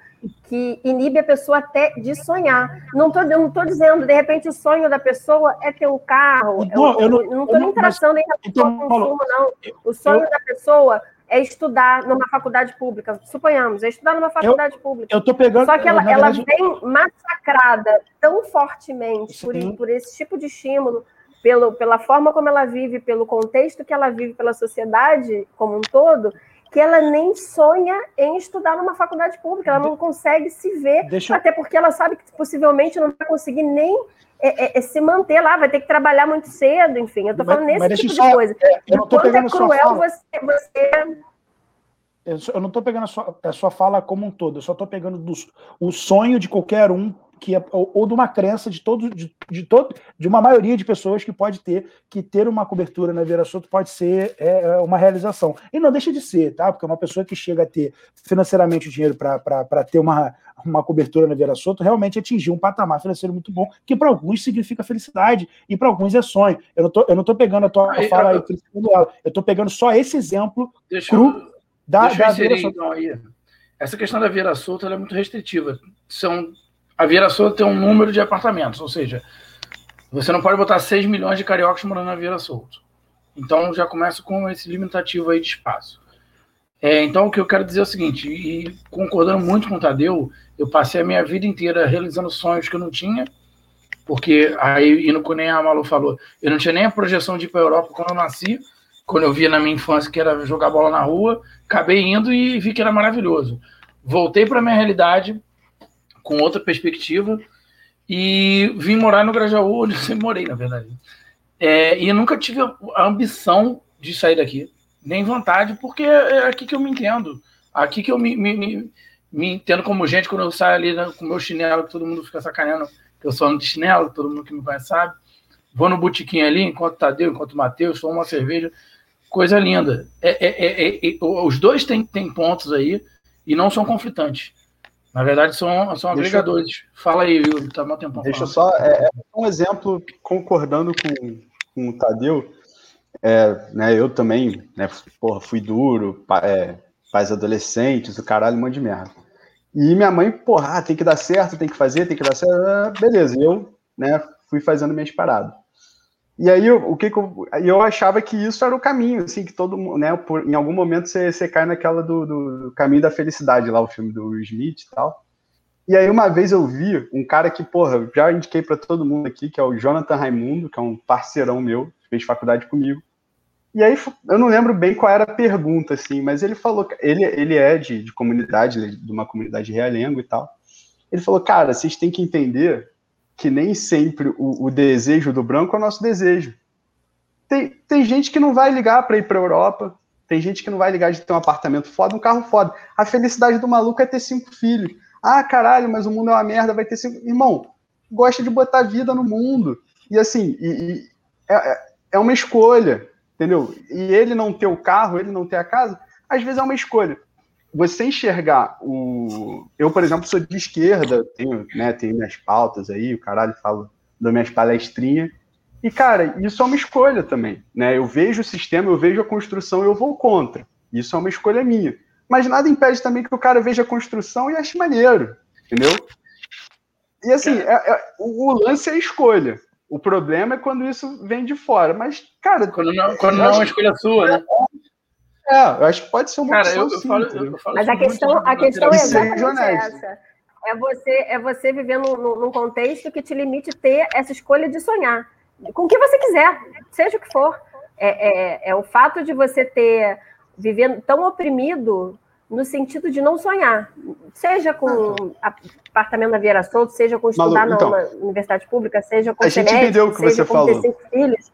que inibe a pessoa até de sonhar. Não estou não tô dizendo, de repente, o sonho da pessoa é ter um carro. Não, eu, eu não estou nem traçando em relação ao consumo, não. O sonho eu, da pessoa é estudar numa faculdade pública, suponhamos, é estudar numa faculdade eu, pública. Eu tô pegando. Só que ela, ela vem massacrada tão fortemente por, por, esse tipo de estímulo, pelo, pela forma como ela vive, pelo contexto que ela vive, pela sociedade como um todo, que ela nem sonha em estudar numa faculdade pública, ela não consegue se ver, Deixa até porque ela sabe que possivelmente não vai conseguir nem é, é, é, se manter lá, vai ter que trabalhar muito cedo, enfim. Eu tô falando mas, nesse mas tipo só, de coisa. É, eu não tô pegando é cruel você, você. Eu não estou pegando a sua, a sua fala como um todo, eu só estou pegando do, o sonho de qualquer um que é, ou, ou, de uma crença de todo, de, de, todo, de uma maioria de pessoas que pode ter que ter uma cobertura na Vieira Soto pode ser é, é, uma realização. E não deixa de ser, tá? Porque uma pessoa que chega a ter financeiramente o dinheiro para ter uma, uma cobertura na Vieira Soto realmente atingir um patamar financeiro muito bom, que para alguns significa felicidade e para alguns é sonho. Eu não tô, eu não tô pegando a tua aí, fala eu, aí, eu estou pegando só esse exemplo deixa cru eu, da, deixa da Vieira Soto. Então, aí. Essa questão da Vieira Soto é muito restritiva. São a Vieira Soto tem um número de apartamentos, ou seja, você não pode botar 6 milhões de cariocas morando na Vieira Soto. Então já começa com esse limitativo aí de espaço. É, então o que eu quero dizer é o seguinte, e concordando muito com o Tadeu, eu passei a minha vida inteira realizando sonhos que eu não tinha, porque aí, indo com nem a Malu falou, eu não tinha nem a projeção de ir para a Europa quando eu nasci, quando eu via na minha infância que era jogar bola na rua, acabei indo e vi que era maravilhoso. Voltei para minha realidade, com outra perspectiva e vim morar no Grajaú, onde [laughs] eu sempre morei, na verdade. É, e eu nunca tive a ambição de sair daqui, nem vontade, porque é aqui que eu me entendo, aqui que eu me, me, me, entendo como gente quando eu saio ali né, com meu chinelo, que todo mundo fica sacaneando que eu sou de chinelo, todo mundo que me conhece sabe. Vou no botiquim ali, enquanto Tadeu, enquanto Matheus, tomo uma cerveja, coisa linda. É, é, é, é os dois têm, têm pontos aí e não são conflitantes. Na verdade, são, são agregadores. Fala aí, Yuri, tá mal tempo. Deixa eu só. É, é, um exemplo, concordando com, com o Tadeu. É, né, eu também, né, porra, fui duro, é, pais adolescentes, o caralho, um monte de merda. E minha mãe, porra, ah, tem que dar certo, tem que fazer, tem que dar certo. Ah, beleza, e eu, né, fui fazendo minhas paradas. E aí, o que, que eu, eu achava que isso era o caminho, assim, que todo mundo, né, por, em algum momento você, você cai naquela do, do, caminho da felicidade, lá, o filme do Smith e tal. E aí, uma vez eu vi um cara que, porra, já indiquei para todo mundo aqui, que é o Jonathan Raimundo, que é um parceirão meu, fez faculdade comigo. E aí, eu não lembro bem qual era a pergunta, assim, mas ele falou, ele, ele é de, de comunidade, de uma comunidade realengo e tal. Ele falou, cara, vocês têm que entender que nem sempre o, o desejo do branco é o nosso desejo. Tem, tem gente que não vai ligar para ir para a Europa, Tem gente que não vai ligar de ter um apartamento foda, um carro foda. A felicidade do maluco é ter cinco filhos. Ah, caralho, mas o mundo é uma merda, vai ter cinco. Irmão, gosta de botar vida no mundo. E assim, e, e é, é, é uma escolha, entendeu? E ele não ter o carro, ele não ter a casa, às vezes é uma escolha. Você enxergar o. Eu, por exemplo, sou de esquerda, tenho, né, tenho minhas pautas aí, o caralho fala das minhas palestrinhas. E, cara, isso é uma escolha também. Né? Eu vejo o sistema, eu vejo a construção eu vou contra. Isso é uma escolha minha. Mas nada impede também que o cara veja a construção e ache maneiro. Entendeu? E assim, é, é, o lance é a escolha. O problema é quando isso vem de fora. Mas, cara. Quando não, quando não é uma escolha sua, né? É, eu acho que pode ser uma cara, opção, eu, eu, falo, eu falo Mas a questão, a questão é exatamente essa. É você, é você viver num, num contexto que te limite ter essa escolha de sonhar com o que você quiser, seja o que for. É, é, é o fato de você ter vivendo tão oprimido no sentido de não sonhar, seja com apartamento na Vieira Solto, seja com estudar Malu, então, numa universidade pública, seja com a gente entendeu o que você falou. ter cinco filhos.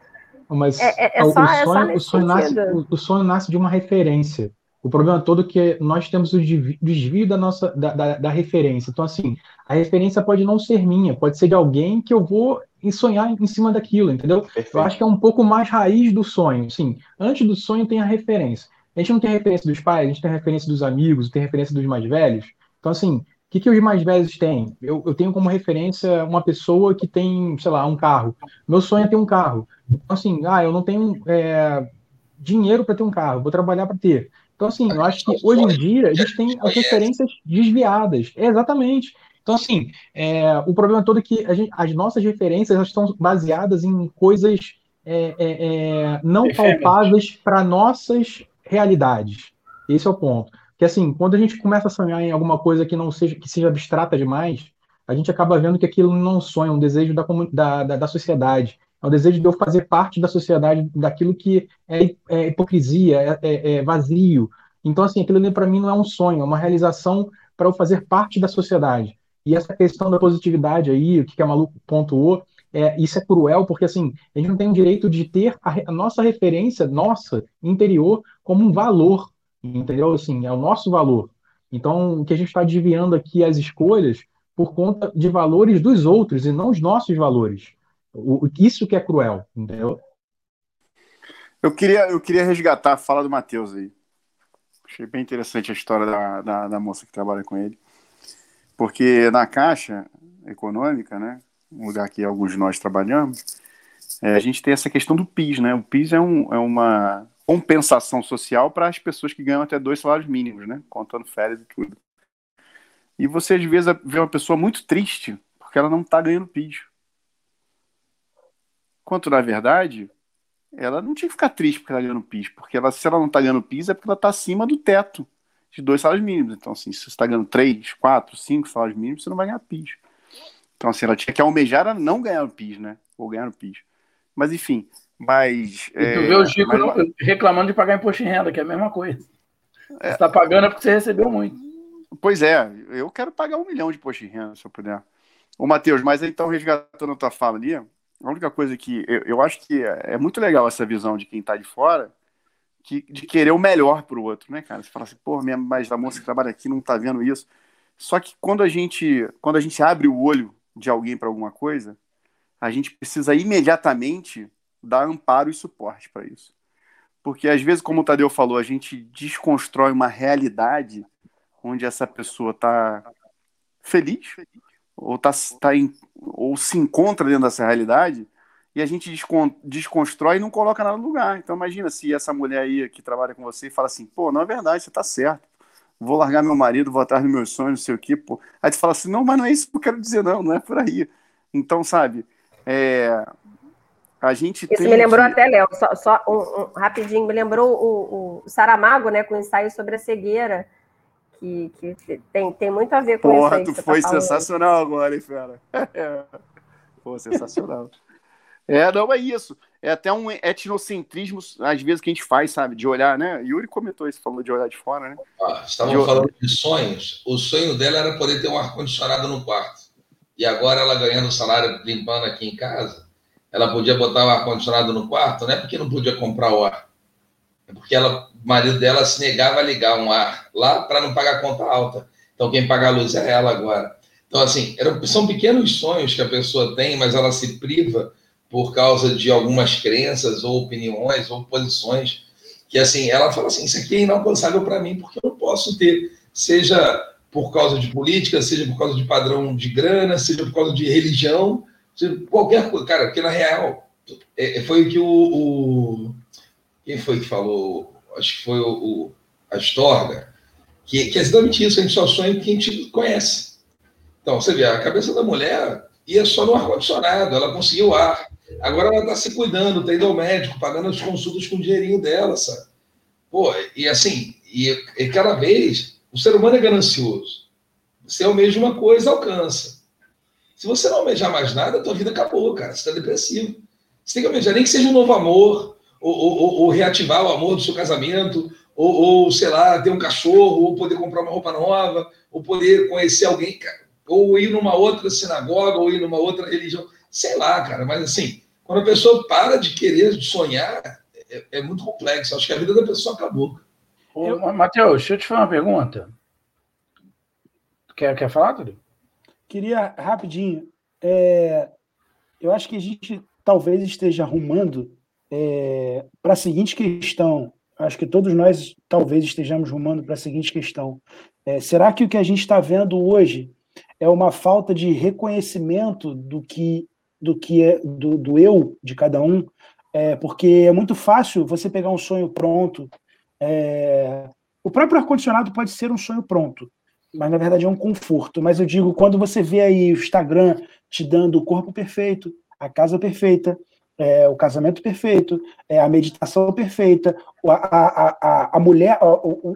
Mas é, é, é o, só, sonho, é o, sonho nasce, o, o, sonho nasce de uma referência. O problema todo é que nós temos o desvio da nossa da, da, da, referência. Então, assim, a referência pode não ser minha, pode ser de alguém que eu vou sonhar em cima daquilo, entendeu? Perfeito. Eu acho que é um pouco mais raiz do sonho. Sim, antes do sonho tem a referência. A gente não tem referência dos pais, a gente tem a referência dos amigos, tem referência dos mais velhos. Então, assim, o que, que os mais velhos têm? Eu, eu tenho como referência uma pessoa que tem, sei lá, um carro. Meu sonho é ter um carro. Então, assim, ah, eu não tenho é, dinheiro para ter um carro, vou trabalhar para ter. Então, assim, eu acho que hoje em dia a gente tem as referências desviadas. É, exatamente. Então, assim, é, o problema todo é que gente, as nossas referências elas estão baseadas em coisas é, é, é não palpáveis para nossas realidades. Esse é o ponto. Que assim, quando a gente começa a sonhar em alguma coisa que não seja que seja abstrata demais, a gente acaba vendo que aquilo não é um sonho, é um desejo da, da, da, da sociedade. É o desejo de eu fazer parte da sociedade, daquilo que é, é hipocrisia, é, é, é, vazio. Então, assim, aquilo para mim não é um sonho, é uma realização para eu fazer parte da sociedade. E essa questão da positividade aí, o que, que a Maluco pontuou, é, isso é cruel, porque assim, a gente não tem o direito de ter a, a, nossa referência, nossa, interior, como um valor, entendeu? Assim, é o nosso valor. Então, o que a gente está desviando aqui as escolhas por conta de valores dos outros e não os nossos valores. O, isso que é cruel, entendeu? Eu queria, eu queria resgatar a fala do Matheus aí. Achei bem interessante a história da, da, da, moça que trabalha com ele. Porque na Caixa Econômica, né, um lugar que alguns de nós trabalhamos, é, a gente tem essa questão do PIS, né? O PIS é, um, é uma compensação social para as pessoas que ganham até dois salários mínimos, né? Contando férias e tudo. E você, às vezes, vê uma pessoa muito triste porque ela não está ganhando PIS. Quanto, na verdade, ela não tinha que ficar triste porque ela tá ganhando PIS, porque ela, se ela não está ganhando PIS é porque ela está acima do teto de dois salários mínimos. Então, assim, se você está ganhando três, quatro, cinco salários mínimos, você não vai ganhar PIS. Então, assim, ela tinha que almejar a não ganhar o PIS, né? Ou ganhar o PIS. Mas, enfim, mas... E tu é, vê o Chico mas... reclamando de pagar imposto de renda, que é a mesma coisa. É. Você está pagando é porque você recebeu muito. Pois é, eu quero pagar um milhão de imposto de renda, se eu puder. Ô, Matheus, mas então, resgatando a tua fala ali, a única coisa que eu, eu acho que é, é, muito legal essa visão de quem está de fora, que, de querer o melhor para o outro, né, cara? Você fala assim, pô, minha, mas a moça que trabalha aqui não está vendo isso. Só que quando a gente, quando a gente abre o olho de alguém para alguma coisa, a gente precisa imediatamente dar amparo e suporte para isso. Porque às vezes, como o Tadeu falou, a gente desconstrói uma realidade onde essa pessoa está feliz, ou, tá, tá em, ou se encontra dentro dessa realidade e a gente desconstrói e não coloca nada no lugar. Então imagina se essa mulher aí que trabalha com você fala assim, pô, não é verdade, você tá certo. Vou largar meu marido, vou atrás dos meus sonhos, não sei o quê, pô. Aí tu fala assim, não, mas não é isso que eu quero dizer, não, não é por aí. Então, sabe, é, a gente Isso me lembrou que... até, Léo, só, só um, um, rapidinho, me lembrou o, o Saramago, né, com o ensaio sobre a cegueira, que, que tem, tem muito a ver com Porra, isso. Porra, tu foi tá sensacional agora, hein, fera? [laughs] Pô, sensacional. é, não, é isso. É até um etnocentrismo, às vezes, que a gente faz, sabe? De olhar, né? Yuri comentou isso, falou de olhar de fora, né? Ah, estavam de... falando de sonhos. O sonho dela era poder ter um ar-condicionado no quarto. E agora ela ganhando salário limpando aqui em casa, ela podia botar o ar-condicionado no quarto, não é porque não podia comprar o ar. É porque ela, o marido dela se negava a ligar um ar lá para não pagar a conta alta. Então, quem paga a luz é ela agora. Então, assim, eram, são pequenos sonhos que a pessoa tem, mas ela se priva por causa de algumas crenças ou opiniões ou posições que, assim, ela fala assim, isso aqui é inalcançável para mim, porque eu não posso ter, seja por causa de política, seja por causa de padrão de grana, seja por causa de religião, qualquer coisa. Cara, porque na real, é, é, foi o que o, o, Quem foi que falou? Acho que foi o, o Astorga, que, que é exatamente isso, a gente só sonha com quem a gente conhece. Então, você vê, a cabeça da mulher ia só no ar-condicionado, ela conseguiu ar. Agora ela está se cuidando, está indo ao médico, pagando as consultas com o dinheirinho dela, sabe? Pô, e assim, e, e cada vez o ser humano é ganancioso. Você almeja uma coisa, alcança. Se você não almejar mais nada, a tua vida acabou, cara. Você está depressivo. Você tem que almejar, nem que seja um novo amor, ou, ou, ou reativar o amor do seu casamento, ou, ou, sei lá, ter um cachorro, ou poder comprar uma roupa nova, ou poder conhecer alguém, ou ir numa outra sinagoga, ou ir numa outra religião. Sei lá, cara, mas assim, quando a pessoa para de querer sonhar, é, é muito complexo. Acho que a vida da pessoa acabou. Eu... Matheus, deixa eu te fazer uma pergunta. Quer, quer falar, Túlio? Queria rapidinho. É, eu acho que a gente talvez esteja arrumando é, para a seguinte questão. Acho que todos nós talvez estejamos rumando para a seguinte questão. É, será que o que a gente está vendo hoje é uma falta de reconhecimento do que do que é do, do eu de cada um, é, porque é muito fácil você pegar um sonho pronto. É, o próprio ar-condicionado pode ser um sonho pronto, mas na verdade é um conforto. Mas eu digo, quando você vê aí o Instagram te dando o corpo perfeito, a casa perfeita, é, o casamento perfeito, é, a meditação perfeita, a, a, a, a mulher,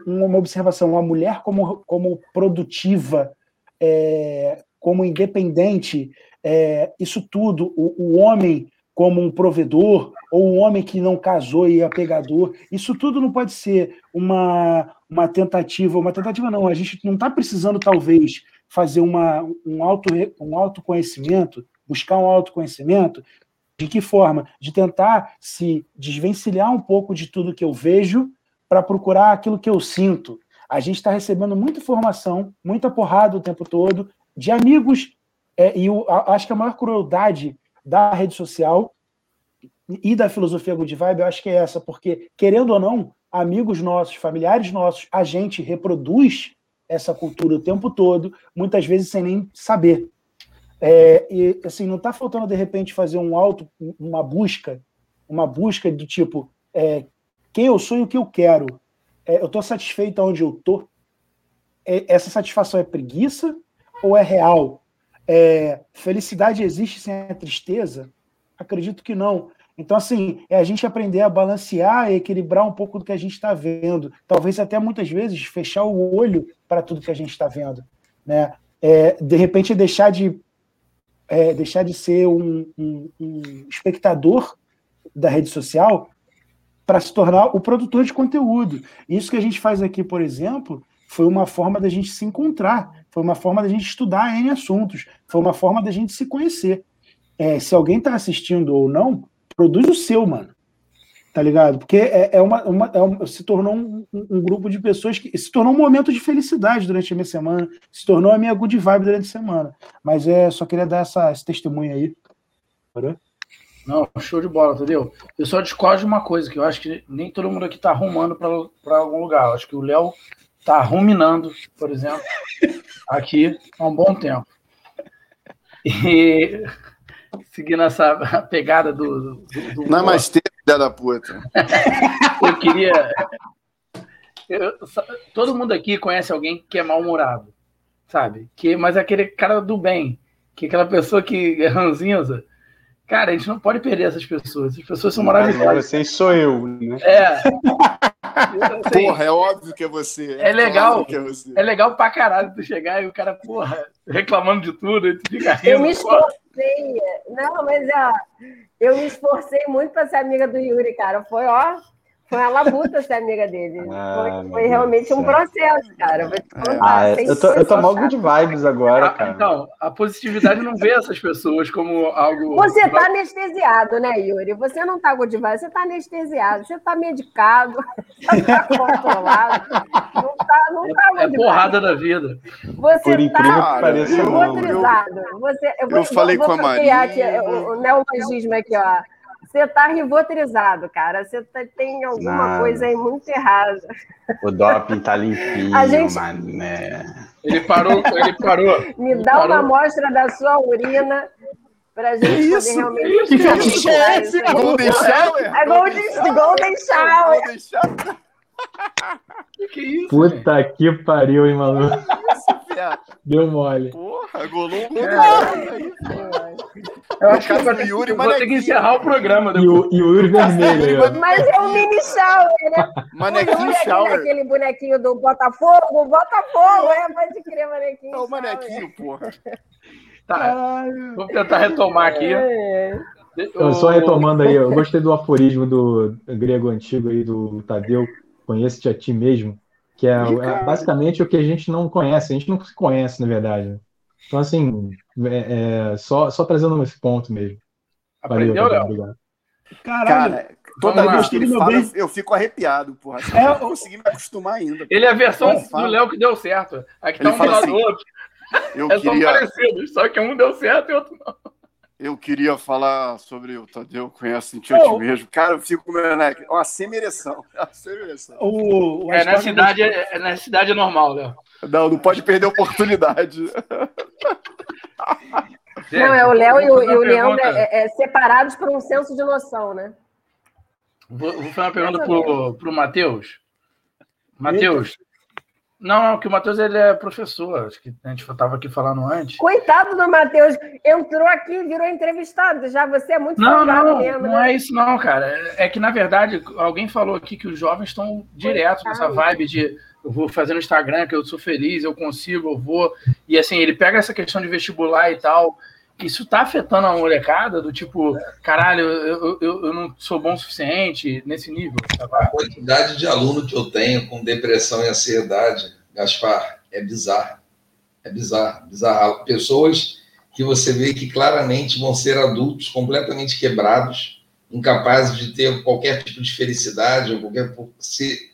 uma observação, a mulher como, como produtiva, é, como independente, é, isso tudo, o, o, homem como um provedor, ou um homem que não casou e é pegador, isso tudo não pode ser uma, uma tentativa, uma tentativa não, a gente não está precisando, talvez, fazer uma, um, auto, um autoconhecimento, buscar um autoconhecimento, de que forma? De tentar se desvencilhar um pouco de tudo que eu vejo para procurar aquilo que eu sinto. A gente está recebendo muita informação, muita porrada o tempo todo, de amigos é, e eu acho que a maior crueldade da rede social e da filosofia good vibe, eu acho que é essa, porque, querendo ou não, amigos nossos, familiares nossos, a gente reproduz essa cultura o tempo todo, muitas vezes sem nem saber. É, e assim, não está faltando de repente fazer um auto, uma busca, uma busca do tipo é, quem eu sou e o que eu quero. É, eu estou satisfeito onde eu estou. É, essa satisfação é preguiça ou é real? É, felicidade existe sem a tristeza? Acredito que não. Então, assim, é a gente aprender a balancear e equilibrar um pouco do que a gente está vendo. Talvez até muitas vezes fechar o olho para tudo que a gente está vendo. Né? É, de repente, deixar de, é, deixar de ser um, um, um espectador da rede social para se tornar o produtor de conteúdo. Isso que a gente faz aqui, por exemplo, foi uma forma da gente se encontrar foi uma forma da gente estudar N assuntos, foi uma forma da gente se conhecer. É, se alguém está assistindo ou não, produz o seu, mano. Tá ligado? Porque é, é uma, uma, é uma, se tornou um, um, grupo de pessoas que se tornou um momento de felicidade durante a minha semana, se tornou a minha good vibe durante a semana. Mas é, só queria dar essa, esse testemunho aí. Não, show de bola, entendeu? Eu só discordo de uma coisa, que eu acho que nem todo mundo aqui tá arrumando para algum lugar. Eu acho que o Léo tá ruminando, por exemplo, aqui há um bom tempo. E seguindo essa pegada do. do, do Não é mais tempo, filha da puta. [laughs] eu queria. Eu, todo mundo aqui conhece alguém que é mal-humorado, sabe? Que, mas é aquele cara do bem, que é aquela pessoa que é ranzinza. Cara, a gente não pode perder essas pessoas. As pessoas são maravilhosas. Vocês sou eu, né? É. [laughs] Assim, [laughs] porra, é óbvio que é você. É, é legal. É, você. é, legal pra caralho tu chegar e o cara, porra, reclamando de tudo, e tu fica rindo. Eu me esforcei. Não, mas ó, eu me esforcei muito pra ser amiga do Yuri, cara. Foi, ó, Foi uma labuta ser amiga dele. Ah, foi, foi realmente um processo, cara. Vou te contar. Ah, eu tô, eu tô mal good vibes agora, ah, cara. Então, a positividade não vê essas pessoas como algo. Você tá anestesiado, né, Yuri? Você não tá good vibes, você tá anestesiado, você tá medicado, [laughs] você tá controlado. Não tá, não tá é, good é porrada da vida. Você Por incrível tá que pareça, rivotrizado. Você, eu, vou, eu falei vou, com a Maria. Aqui, o, o neologismo aqui, ó. Você tá rivotrizado, cara. Você tá, tem alguma coisa aí muito errada. O doping tá limpinho, [laughs] a gente... mané. Ele parou, ele parou. Me dá parou. uma amostra da sua urina pra gente que poder isso? realmente... Que fetiche é esse? Golden Shower? É Golden, Golden Shower. Golden Shower. Que, que é isso? Puta véio? que pariu, hein, maluco? Deu mole. Porra, golou um é. Eu acho que eu Yuri, vou ter que encerrar o programa. E o, e o Yuri vermelho. Mas é um mini shower, né? Manequim é shower. Aquele, bonequinho do Botafogo, Botafogo, é, pode crer, manequim. É o manequinho, porra. Tá, vamos tentar retomar aqui. É. Eu, só retomando aí, eu gostei do aforismo do grego antigo aí, do Tadeu, conhece-te a ti mesmo, que é, é, basicamente o que a gente não conhece, a gente não se conhece, na verdade. Então, assim, é, é só, só trazendo esse ponto mesmo. Aprendeu, Valeu, Léo? Caralho, Cara, toda vez que ele fala, bem... eu fico arrepiado, porra. É, eu não consegui me acostumar ainda. Ele é a versão do Léo que deu certo. Aqui tá um do lado assim, outro. Eu é queria... são parecidos, só que um deu certo e outro não. Eu queria falar sobre o Tadeu conhece sentir oh. mesmo. Cara, eu fico né, uma semereção. Uma [laughs] semereção. O, o é, na cidade, é, na cidade é normal, Léo. Não, não pode perder a oportunidade. [laughs] não, é o Léo e o, e o Leandro é, é, separados por um senso de noção, né? Vou, vou fazer uma pergunta para o Matheus. Matheus, não, que o Matheus ele é professor, acho que a gente estava aqui falando antes. Coitado do Matheus, entrou aqui e virou entrevistado. Já você é muito Não, não, mesmo, não né? é isso não, cara. É que, na verdade, alguém falou aqui que os jovens estão direto nessa vibe de eu vou fazer no Instagram, que eu sou feliz, eu consigo, eu vou. E assim, ele pega essa questão de vestibular e tal. Isso tá afetando a molecada do tipo, caralho, eu, eu, eu não sou bom o suficiente nesse nível. A quantidade de aluno que eu tenho com depressão e ansiedade, Gaspar, é bizarro. É bizarro, bizarro. Pessoas que você vê que claramente vão ser adultos completamente quebrados, incapazes de ter qualquer tipo de felicidade ou qualquer se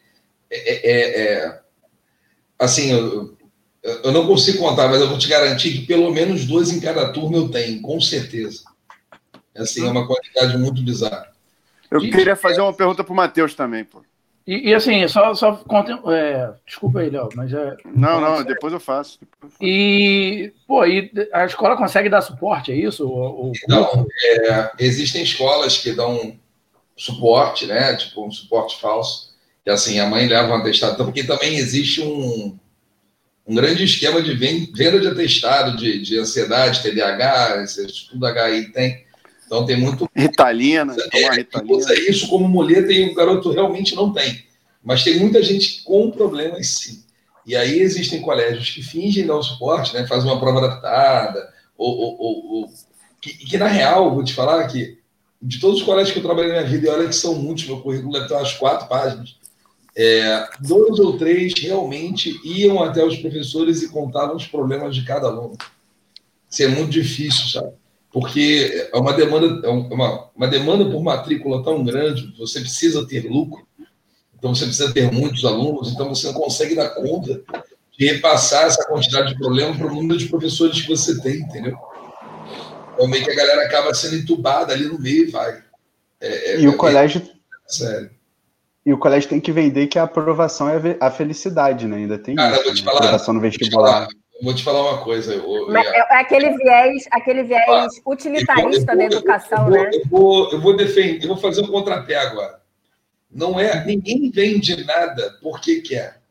é, é, é, é assim eu, eu não consigo contar, mas eu vou te garantir que pelo menos dois em cada turma eu tenho, com certeza. Assim, é uma quantidade muito bizarra. Eu e, queria fazer uma pergunta para o Matheus também, pô. E, e, assim, só, só é, desculpa aí, Léo, mas é. Não, não, depois eu faço. Depois eu faço. E, pô, e a escola consegue dar suporte, é isso? Ou, não, é, existem escolas que dão suporte, né? Tipo, um suporte falso. Que assim, a mãe leva um atestado, porque também existe um, um grande esquema de venda de atestado de, de ansiedade, TDAH, tudo HI tem. Então tem muito. Ritalina, é, Ritalina. Usa isso como muleta e o garoto realmente não tem. Mas tem muita gente com problemas sim. E aí existem colégios que fingem dar o suporte, né? Fazem uma prova adaptada, ou, ou, ou, ou que, que, na real, vou te falar que de todos os colégios que eu trabalhei na minha vida, e olha que são muitos, meu currículo deve ter umas quatro páginas. É, dois ou três realmente iam até os professores e contavam os problemas de cada aluno. Isso é muito difícil, sabe? Porque é uma demanda, é uma, uma demanda por matrícula tão grande, você precisa ter lucro, então você precisa ter muitos alunos, então você não consegue dar conta de repassar essa quantidade de problemas para o número de professores que você tem, entendeu? Então meio que a galera acaba sendo entubada ali no meio e vai. É, é, e o colégio. Sério. E o colégio tem que vender que a aprovação é a felicidade, né? Ainda tem Cara, isso, vou te né? falar, aprovação no vestibular. Vou te falar uma coisa. Eu, é, é aquele viés, aquele viés ah, utilitarista eu vou, da educação, eu vou, né? Eu vou, eu vou defender, eu vou fazer um contrapé agora. Não é, ninguém vende nada porque quer,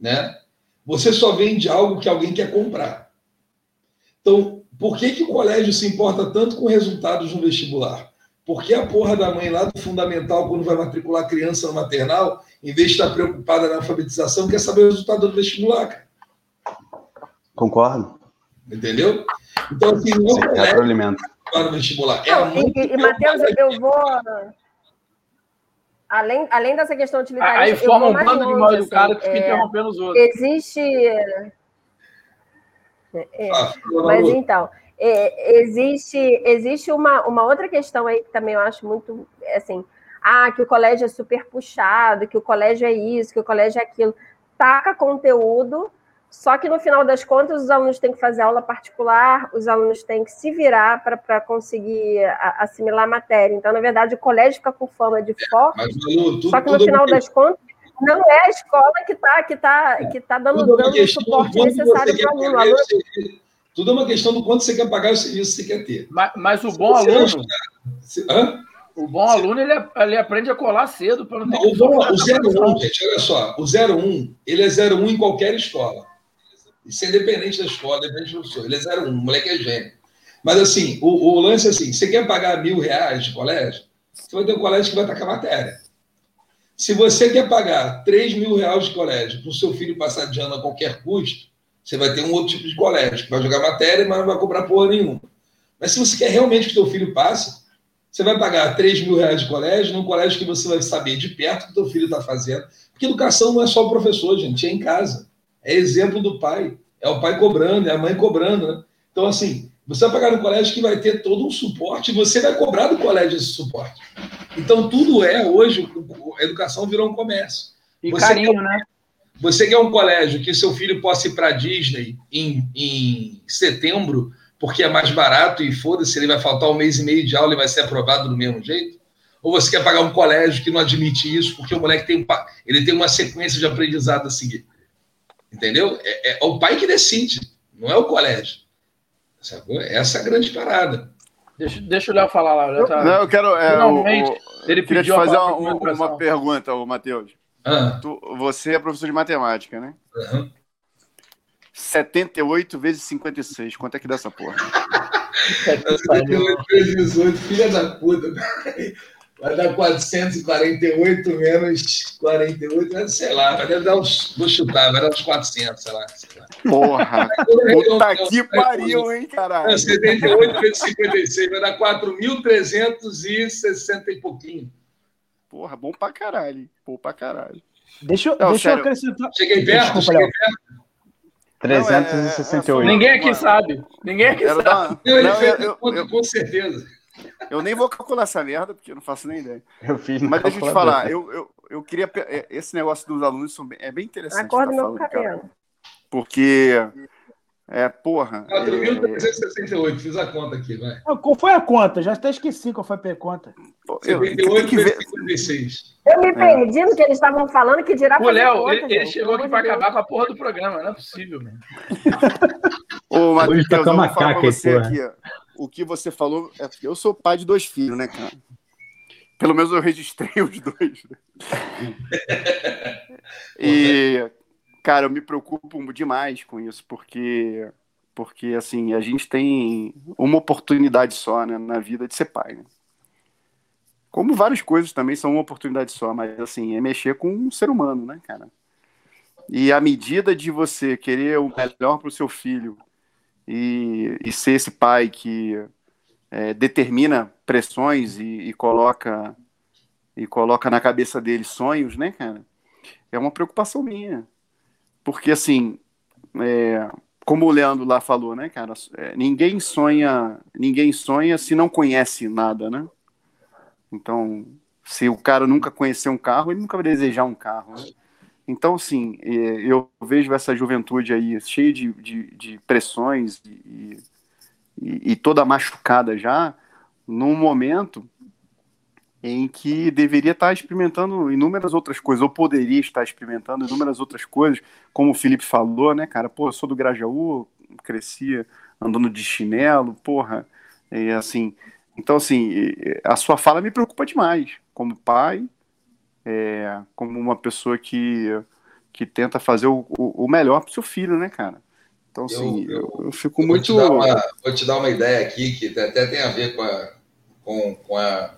né? Você só vende algo que alguém quer comprar. Então, por que, que o colégio se importa tanto com resultados no vestibular? Porque a porra da mãe lá do fundamental, quando vai matricular a criança no maternal, em vez de estar preocupada na alfabetização, quer saber o resultado do vestibular, cara. Concordo. Entendeu? Então, assim, não é, é para o vestibular. É não, e, e Matheus, eu vou. além, além dessa questão utilitária. Aí forma um bando de mal educado assim, que fica é, interrompendo os outros. Existe. É, ah, mas então, é, existe, existe uma, uma outra questão aí que também eu acho muito assim. Ah, que o colégio é super puxado, que o colégio é isso, que o colégio é aquilo. Taca conteúdo só que no final das contas, os alunos têm que fazer aula particular, os alunos têm que se virar para conseguir assimilar a matéria. Então, na verdade, o colégio fica com fama de foco. Mas, tudo, só que no final das contas, não é a escola que está que tá, que tá dando, dando o suporte necessário para o aluno. aluno. Tudo é uma questão do quanto você quer pagar o serviço que você quer ter. Mas, mas o bom aluno. Hã? O bom aluno ele, ele aprende a colar cedo para não ter não, o, bom, o 01, gente, olha só, o 01, ele é 01 em qualquer escola. Isso é independente da escola, independente do professor. Ele é 01, o moleque é gênio. Mas assim, o, o, lance é assim: você quer pagar mil reais de colégio? Você vai ter um colégio que vai a matéria. Se você quer pagar 3 mil reais de colégio para o seu filho passar de ano a qualquer custo, você vai ter um outro tipo de colégio, que vai jogar matéria, mas não vai cobrar porra nenhuma. Mas se você quer realmente que o seu filho passe, você vai pagar 3 mil reais de colégio num colégio que você vai saber de perto o que o seu filho está fazendo. Porque educação não é só o professor, gente, é em casa é exemplo do pai. É o pai cobrando, é a mãe cobrando, né? Então, assim, você vai pagar no colégio que vai ter todo um suporte você vai cobrar do colégio esse suporte. Então, tudo é, hoje, a educação virou um comércio. E você carinho, quer, né? Você quer um colégio que seu filho possa ir para Disney em, em setembro, porque é mais barato e foda-se, ele vai faltar um mês e meio de aula e vai ser aprovado do mesmo jeito? Ou você quer pagar um colégio que não admite isso, porque o moleque tem, ele tem uma sequência de aprendizado a seguir? Entendeu? É, é, o pai que decide, não é o colégio. Essa é a grande parada. Deixa, deixa o Léo falar lá. Tá... Não, eu quero. É, Finalmente, o, ele queria te fazer uma, uma pergunta, Matheus. Ah. você é professor de matemática, né? Uhum. 78 vezes 56. Quanto é que dá essa porra? 78 vezes 18, filha da puta. Vai dar 448 menos 48, sei lá, vai dar uns. Vou chutar, vai dar uns 400, sei lá. Sei lá. Porra! Puta que pariu, hein, caralho? 78 vezes 56 vai dar 4.360 e pouquinho. Porra, bom pra caralho. Bom pra caralho. Deixa, Não, deixa eu acrescentar. Cheguei perto, Desculpa, cheguei perto. 368. Não, é, é, Ninguém aqui sabe. Ninguém aqui sabe. Uma... Não, ele não, fez eu, eu, com certeza. Eu nem vou calcular essa merda, porque eu não faço nem ideia. Eu fiz Mas deixa eu te falar, eu, eu, eu queria. É, esse negócio dos alunos é bem interessante. Acorda tá meu cabelo. Porque. É, porra. 4.368, é... fiz a conta aqui, vai. Qual foi a conta? Já até esqueci qual foi a conta. 78 vezes 56. Eu me perdi no que eles estavam falando, que dirá O Léo, ele, ele chegou aqui para acabar com a porra do programa, não é possível, mano. Ô, Matheus, eu vou falar pra você aqui, ó o que você falou é eu sou pai de dois filhos, né, cara? Pelo menos eu registrei [laughs] os dois. Né? [laughs] e, cara, eu me preocupo demais com isso, porque, porque assim, a gente tem uma oportunidade só né, na vida de ser pai, né? Como várias coisas também são uma oportunidade só, mas assim, é mexer com um ser humano, né, cara? E à medida de você querer o melhor para o seu filho e, e ser esse pai que é, determina pressões e, e, coloca e coloca na cabeça dele sonhos, né, cara? É uma preocupação minha, porque assim, é, como o Leandro lá falou, né, cara? É, ninguém sonha, ninguém sonha se não conhece nada, né? Então, se o cara nunca conheceu um carro, ele nunca vai desejar um carro. Né? Então, assim, é, eu vejo essa juventude aí cheia de, de, de pressões e, e, e, toda machucada já, num momento em que deveria estar experimentando inúmeras outras coisas, ou poderia estar experimentando inúmeras outras coisas, como o Felipe falou, né, cara? Pô, eu sou do Grajaú, crescia andando de chinelo, porra, e assim. Então, assim, a sua fala me preocupa demais, como pai, é, como uma pessoa que, que tenta fazer o, o melhor para seu filho, né, cara? Então, assim, eu, eu, eu fico eu muito. Vou te, uma, vou te, dar uma, ideia aqui que até tem a ver com, a, com, com, a,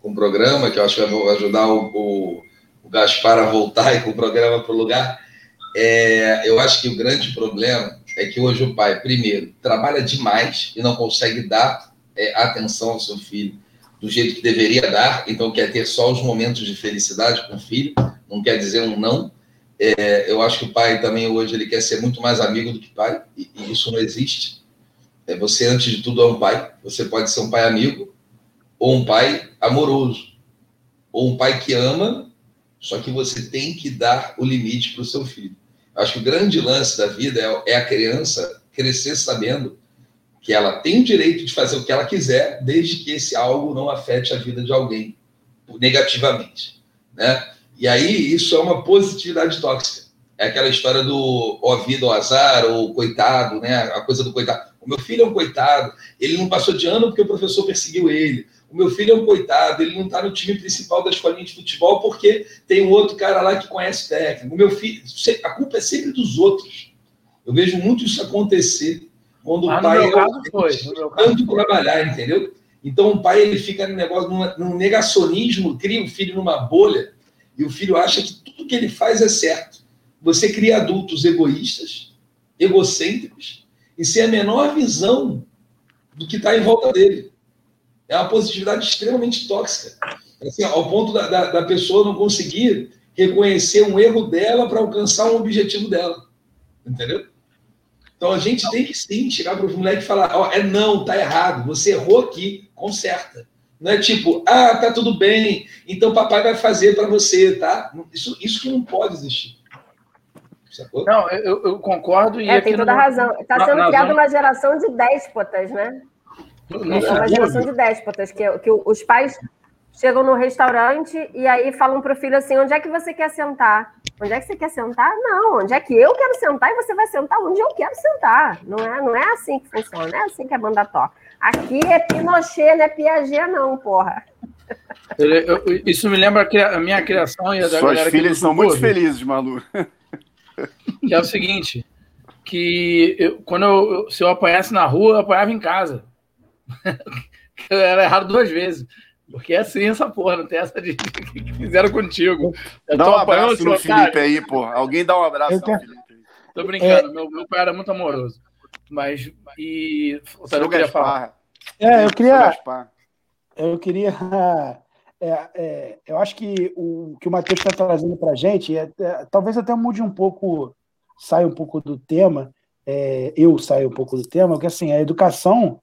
com o programa, que eu acho que vai ajudar o, o, o Gaspar a voltar e com o programa para o lugar. É, eu acho que o grande problema é que hoje o pai, primeiro, trabalha demais e não consegue dar é, atenção ao seu filho do jeito que deveria dar, então quer ter só os momentos de felicidade com o filho, não quer dizer um não. É, eu acho que o pai também hoje ele quer ser muito mais amigo do que pai, e, e isso não existe. É, você, antes de tudo, é um pai. Você pode ser um pai amigo ou um pai amoroso, ou um pai que ama, só que você tem que dar o limite para o seu filho. Acho que o grande lance da vida é, é a criança crescer sabendo que ela tem o direito de fazer o que ela quiser, desde que esse algo não afete a vida de alguém negativamente, né? E aí isso é uma positividade tóxica. É aquela história do ó vida ou azar ou coitado, né? A coisa do coitado. O meu filho é um coitado, ele não passou de ano porque o professor perseguiu ele. O meu filho é um coitado, ele não está no time principal da escolinha de futebol porque tem um outro cara lá que conhece técnico. O meu filho, a culpa é sempre dos outros. Eu vejo muito isso acontecer quando ah, o pai no caso foi, no tanto trabalhar, entendeu? Então o pai ele fica no negócio, num, negacionismo, cria o filho numa bolha e o filho acha que tudo que ele faz é certo. Você cria adultos egoístas, egocêntricos e sem a menor visão do que está em volta dele. É uma positividade extremamente tóxica. Assim, ao ponto da, da, da pessoa não conseguir reconhecer um erro dela para alcançar um objetivo dela. Entendeu? Então a gente tem que sim chegar para o moleque e falar: ó, é não, tá errado, você errou aqui, conserta. Não é tipo, ah, tá tudo bem, então papai vai fazer para você, tá? Isso, isso que não pode existir. Sacou? Não, eu, eu concordo. E é, tem toda no... razão. Está sendo criada uma geração de déspotas, né? Não, é uma geração de déspotas, que, que os pais chegam no restaurante e aí falam para o filho assim: onde é que você quer sentar? Onde é que você quer sentar? Não, onde é que eu quero sentar e você vai sentar onde eu quero sentar. Não é, não é assim que funciona, não é assim que a banda toca. Aqui é Pinochet, não é Piaget, não, porra. Eu, eu, isso me lembra a minha criação e a da Suas galera filhas são muito felizes, Malu. Que é o seguinte, que eu, quando eu, se eu apanhasse na rua, eu apanhava em casa. [laughs] Era errado duas vezes. Porque é assim essa porra, não tem essa de [laughs] que fizeram contigo. Eu dá um abraço no Felipe cara. aí, pô. Alguém dá um abraço no Felipe aí. Tô brincando, é... meu, meu pai era muito amoroso. Mas. E. O eu queria falar. É, eu queria. Eu queria. [laughs] É, é, eu acho que o que o Matheus está trazendo para a gente, é, é, talvez até mude um pouco, saia um pouco do tema, é, eu saio um pouco do tema, porque assim, a educação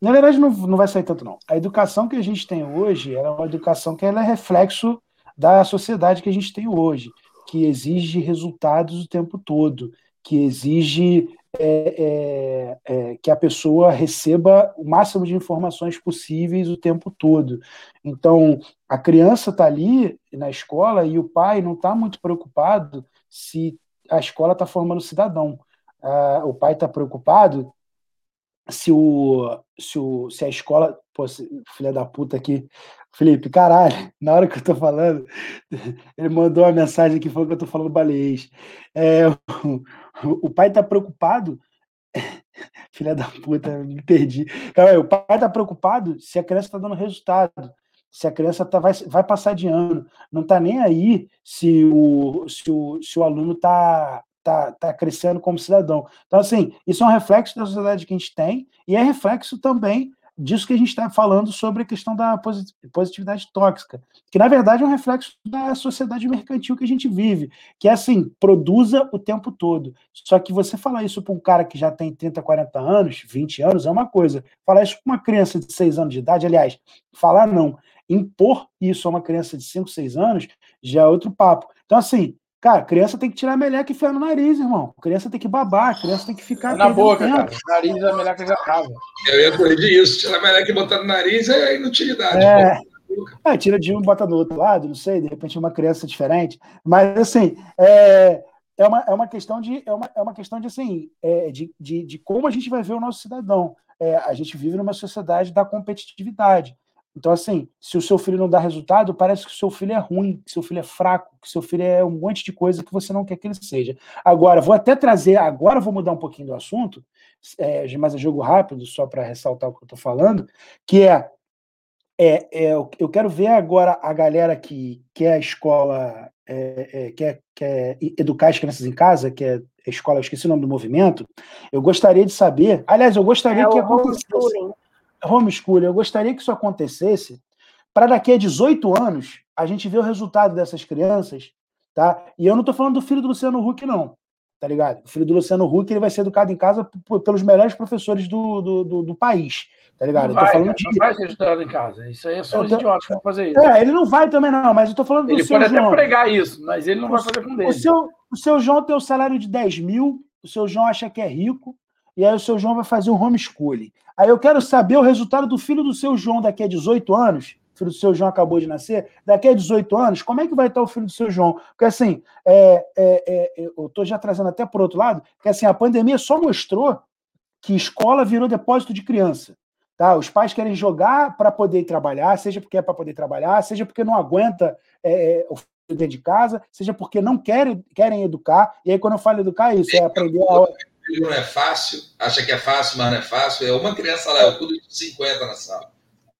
na verdade, não, não vai sair tanto, não. A educação que a gente tem hoje é uma educação que ela é reflexo da sociedade que a gente tem hoje, que exige resultados o tempo todo, que exige é, é, é, que a pessoa receba o máximo de informações possíveis o tempo todo. Então, a criança está ali na escola e o pai não está muito preocupado se a escola está formando cidadão. Ah, o pai está preocupado se o, se o se a escola, pô, filha da puta aqui, Felipe, caralho, [laughs] na hora que eu tô falando, [laughs] ele mandou uma mensagem que falou que eu tô falando baleiês. É, o, [laughs] o, pai tá preocupado, filha da puta, me perdi. o pai tá preocupado se a criança tá dando resultado, se a criança tá, vai, vai passar de ano, não tá nem aí se o, se o, se o aluno tá tá, tá crescendo como cidadão. Então, assim, isso é um reflexo da sociedade que a gente tem e é reflexo também disso que a gente está falando sobre a questão da positividade tóxica, que na verdade é um reflexo da sociedade mercantil que a gente vive, que é assim, produza o tempo todo. Só que você falar isso para um cara que já tem 30, 40 anos, 20 anos, é uma coisa. Falar isso para uma criança de 6 anos de idade, aliás, falar não, impor isso a uma criança de 5, 6 anos, já é outro papo. Então, assim, Cara, criança tem que tirar a meleca e enfiar no nariz, irmão. Criança tem que babar, criança tem que ficar. É na boca, tempo. cara. O nariz a meleca já tava. Eu ia corrigir isso. Tirar a meleca e botar no nariz é inutilidade. É, é tira de um e bota do outro lado, não sei, de repente uma criança diferente. Mas, assim, é, é, uma, é uma questão de. É uma, é uma questão de, assim, é, de, de, de como a gente vai ver o nosso cidadão. É, a gente vive numa sociedade da competitividade. Então, assim, se o seu filho não dá resultado, parece que o seu filho é ruim, que seu filho é fraco, que seu filho é um monte de coisa que você não quer que ele seja. Agora, vou até trazer, agora vou mudar um pouquinho do assunto, é, mas é jogo rápido, só para ressaltar o que eu estou falando, que é, é, é, eu quero ver agora a galera que quer a escola, é, é, quer, quer educar as crianças em casa, que é a escola, eu esqueci o nome do movimento, eu gostaria de saber, aliás, eu gostaria é que acontecesse homeschooling, eu gostaria que isso acontecesse para daqui a 18 anos a gente ver o resultado dessas crianças, tá? E eu não estou falando do filho do Luciano Huck, não, tá ligado? O filho do Luciano Huck ele vai ser educado em casa pelos melhores professores do, do, do, do país, tá ligado? Não vai, falando de... não vai ser estudado em casa. Isso aí é só os tô... idiotas que vão fazer isso. É, ele não vai também, não, mas eu tô falando do ele seu João. Ele pode até pregar isso, mas ele não o, vai fazer com dele. O seu, o seu João tem o um salário de 10 mil, o seu João acha que é rico, e aí o seu João vai fazer um homeschooling. Aí eu quero saber o resultado do filho do seu João daqui a 18 anos. O filho do seu João acabou de nascer. Daqui a 18 anos, como é que vai estar o filho do seu João? Porque assim, é, é, é, eu estou já trazendo até por outro lado, que assim, a pandemia só mostrou que escola virou depósito de criança. Tá? Os pais querem jogar para poder trabalhar, seja porque é para poder trabalhar, seja porque não aguenta é, é, o filho dentro de casa, seja porque não querem, querem educar. E aí, quando eu falo educar, é isso, é aprender a não é fácil, acha que é fácil, mas não é fácil. É uma criança lá, eu cuido de 50 na sala.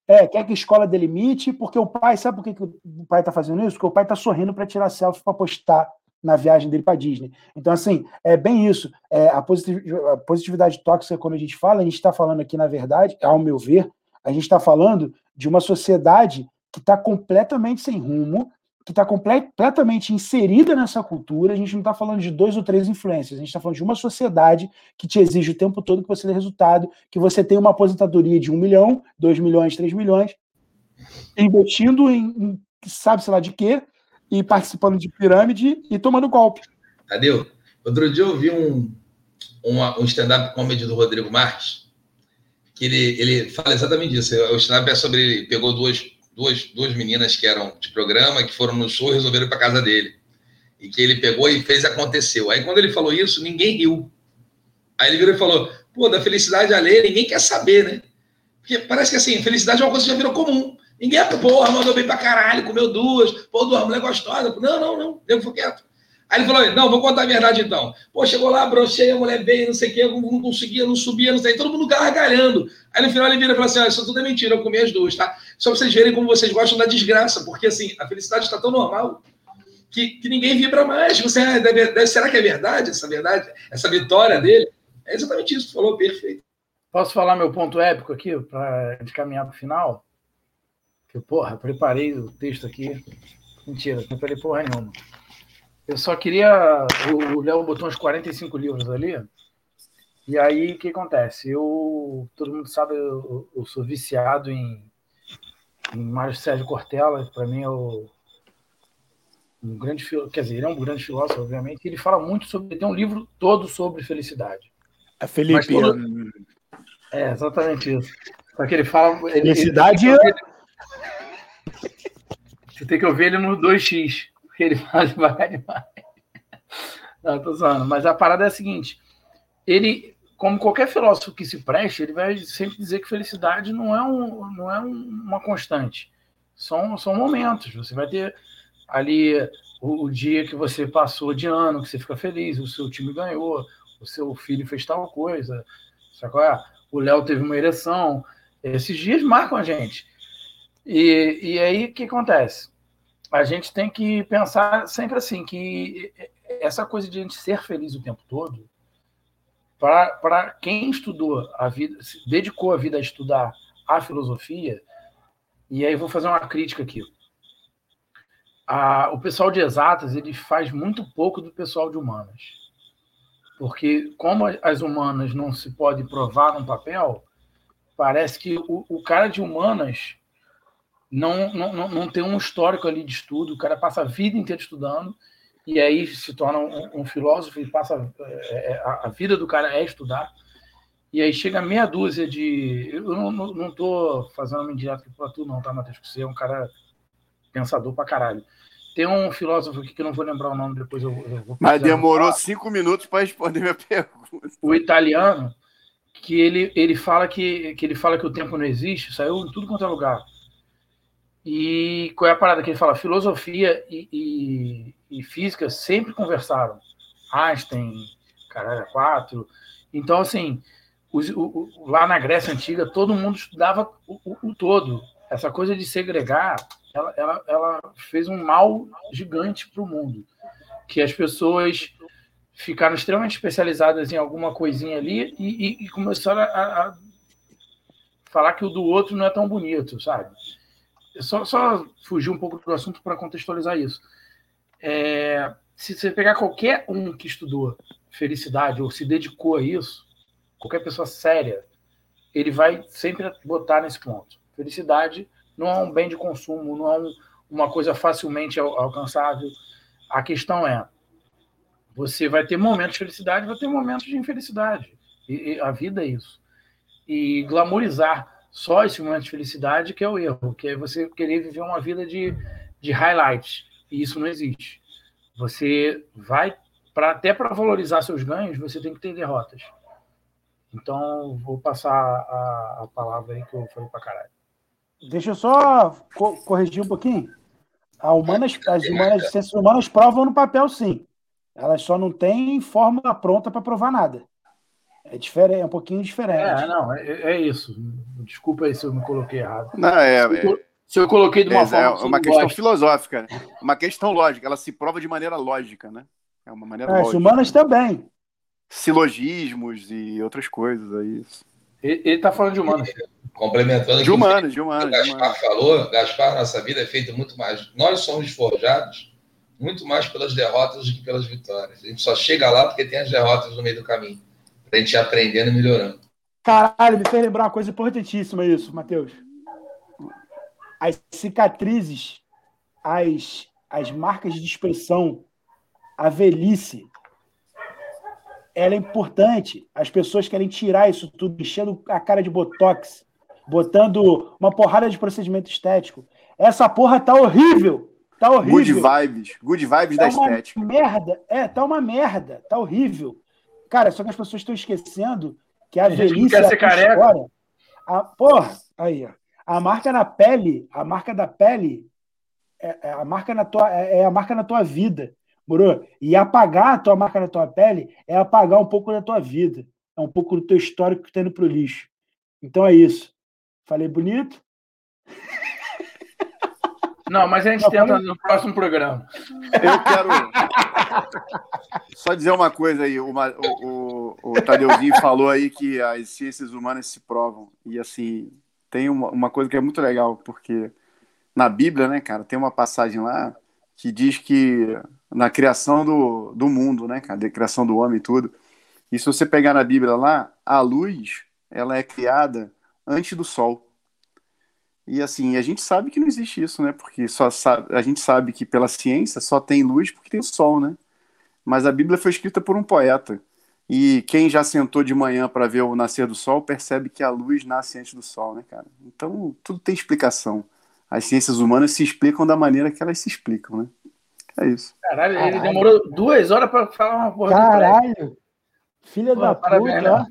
É, quer que a escola delimite, porque o pai, sabe por que, que o pai está fazendo isso? Porque o pai está sorrindo para tirar selfie para postar na viagem dele para Disney. Então, assim, é bem isso. É, a, positividade tóxica, quando a gente fala, a gente está falando aqui, na verdade, ao meu ver, a gente está falando de uma sociedade que está completamente sem rumo, que está completamente inserida nessa cultura. A gente não está falando de dois ou três influências, a gente está falando de uma sociedade que te exige o tempo todo que você dê resultado, que você tenha uma aposentadoria de um milhão, dois milhões, três milhões, investindo em, em sabe-se lá de quê, e participando de pirâmide e tomando golpe. Tadeu, outro dia eu vi um, um stand-up comedy do Rodrigo Marques, que ele, ele fala exatamente isso. O stand-up é sobre ele pegou duas duas, duas meninas que eram de programa, que foram no show e resolveram ir para casa dele. E que ele pegou e fez aconteceu. Aí quando ele falou isso, ninguém riu. Aí ele virou e falou: pô, da felicidade alheia, ninguém quer saber, né? Porque parece que assim, felicidade é uma coisa que já virou comum. Ninguém, porra, mandou bem pra caralho, comeu duas, pô, duas mulher gostosa. Não, não, não, nego foi quieto. Aí ele falou: não, vou contar a verdade então. Pô, chegou lá, brochei, a mulher bem, não sei o quê, não, conseguia, não subia, não sei, todo mundo gargalhando. Aí no final ele vira e fala assim: ah, isso tudo é mentira, eu comi as duas, tá? Só pra vocês verem como vocês gostam da desgraça, porque assim, a felicidade está tão normal que, que ninguém vibra mais. Você, ah, deve, deve, será que é verdade essa verdade, essa vitória dele? É exatamente isso, falou perfeito. Posso falar meu ponto épico aqui, para caminhar para o final? Que, porra, preparei o texto aqui. Mentira, não preparei porra nenhuma. Eu só queria. O Léo botou uns 45 livros ali. E aí, o que acontece? Eu, todo mundo sabe, eu, eu sou viciado em, em Mário Sérgio Cortella, para mim é o, um grande, quer dizer, ele é um grande filósofo, obviamente, e ele fala muito sobre, ele tem um livro todo sobre felicidade. É Felipe. Todo, é, exatamente isso. Só que ele fala. Felicidade ele, ele, você tem que ouvir ele no 2x porque ele [laughs] faz vai demais. Não, tô zoando. Mas a parada é a seguinte: ele, como qualquer filósofo que se preste, ele vai sempre dizer que felicidade não é, um, não é uma constante. São, são momentos. Você vai ter ali o, o, dia que você passou de ano, que você fica feliz, o seu time ganhou, o seu filho fez tal coisa, sacou? o Léo teve uma ereção. Esses dias marcam a gente. E, e aí o que acontece? A gente tem que pensar sempre assim, que essa coisa de a gente ser feliz o tempo todo, para quem estudou a vida, se dedicou a vida a estudar a filosofia, e aí vou fazer uma crítica aqui. A, o pessoal de exatas ele faz muito pouco do pessoal de humanas. Porque, como as humanas não se pode provar num papel, parece que o, o cara de humanas não, não, não tem um histórico ali de estudo, o cara passa a vida inteira estudando, e aí se torna um, um filósofo e passa. É, é a, a, vida do cara é estudar. E aí chega meia dúzia de. Eu não estou fazendo uma indireta para tu, não, tá, Matheus? Você é um cara pensador pra caralho. Tem um filósofo aqui que eu não vou lembrar o nome, depois eu, eu vou. Mas demorou cinco minutos para responder minha [laughs] pergunta. O italiano, que ele, ele fala que, que ele fala que o tempo não existe, saiu em tudo quanto é lugar. E qual é a parada que ele fala? Filosofia e, e, e física sempre conversaram. Einstein, caralho, quatro. Então, assim, os, o, o, lá na Grécia Antiga, todo mundo estudava o, o todo. Essa coisa de segregar, ela, ela, ela fez um mal gigante para o mundo. Que as pessoas ficaram extremamente especializadas em alguma coisinha ali e, e, e começaram a, a falar que o do outro não é tão bonito, sabe? Só, só fugir um pouco do assunto para contextualizar isso. É, se você pegar qualquer um que estudou felicidade ou se dedicou a isso, qualquer pessoa séria, ele vai sempre botar nesse ponto. Felicidade não é um bem de consumo, não é um, uma coisa facilmente alcançável. A questão é, você vai ter momentos de felicidade, vai ter momentos de infelicidade. E, e a vida é isso. E glamorizar só esse momento de felicidade que é o erro, que é você querer viver uma vida de, de highlights. E isso não existe. Você vai, pra, até para valorizar seus ganhos, você tem que ter derrotas. Então, vou passar a, a palavra aí que eu falei para caralho. Deixa eu só co corrigir um pouquinho. Humanas, as humanas, as ciências humanas provam no papel, sim. Elas só não têm fórmula pronta para provar nada. É diferente, é um pouquinho diferente. É, não, é, é, isso. Desculpa aí se eu me coloquei errado. Não, é, é se eu coloquei de uma é, forma. É uma questão gosta. filosófica, né? uma questão lógica. Ela se prova de maneira lógica, né? É uma maneira é, lógica. As humanas também. Silogismos e outras coisas aí. Ele, está falando de humanas. Complementando de humanos, de humanos. O Gaspar falou, Gaspar, nossa vida é feita muito mais. Nós somos forjados muito mais pelas derrotas do que pelas vitórias. A gente só chega lá porque tem as derrotas no meio do caminho. Pra gente ir aprendendo e melhorando. Caralho, me fez lembrar uma coisa importantíssima isso, Matheus. As cicatrizes, as, as marcas de expressão, a velhice, ela é importante. As pessoas querem tirar isso tudo, enchendo a cara de botox, botando uma porrada de procedimento estético. Essa porra tá horrível. Tá horrível. Good vibes. Good vibes tá da estética. Merda. É, tá uma merda. Tá horrível. Cara, só que as pessoas estão esquecendo que a, a velhice quer ser careca. História, a, porra, aí, ó. A marca na pele, a marca da pele é, é a marca na tua, é, é a marca na tua vida. Moro? E apagar a tua marca na tua pele é apagar um pouco da tua vida. É um pouco do teu histórico que está indo pro lixo. Então é isso. Falei bonito? Não, mas a gente tenta no próximo programa. Eu quero só dizer uma coisa aí. Uma, o, o, o Tadeuzinho falou aí que as ciências humanas se provam. E assim, tem uma, uma coisa que é muito legal, porque na Bíblia, né, cara, tem uma passagem lá que diz que na criação do, do mundo, né, cara, da criação do homem e tudo. E se você pegar na Bíblia lá, a luz, ela é criada antes do sol. E assim, a gente sabe que não existe isso, né? Porque só sabe, a gente sabe que pela ciência só tem luz porque tem o sol, né? Mas a Bíblia foi escrita por um poeta. E quem já sentou de manhã para ver o nascer do sol percebe que a luz nasce antes do sol, né, cara? Então, tudo tem explicação. As ciências humanas se explicam da maneira que elas se explicam, né? É isso. Caralho, Caralho. ele demorou duas horas para falar uma porra. Caralho! Filha Pô, da parabéns, puta. Né?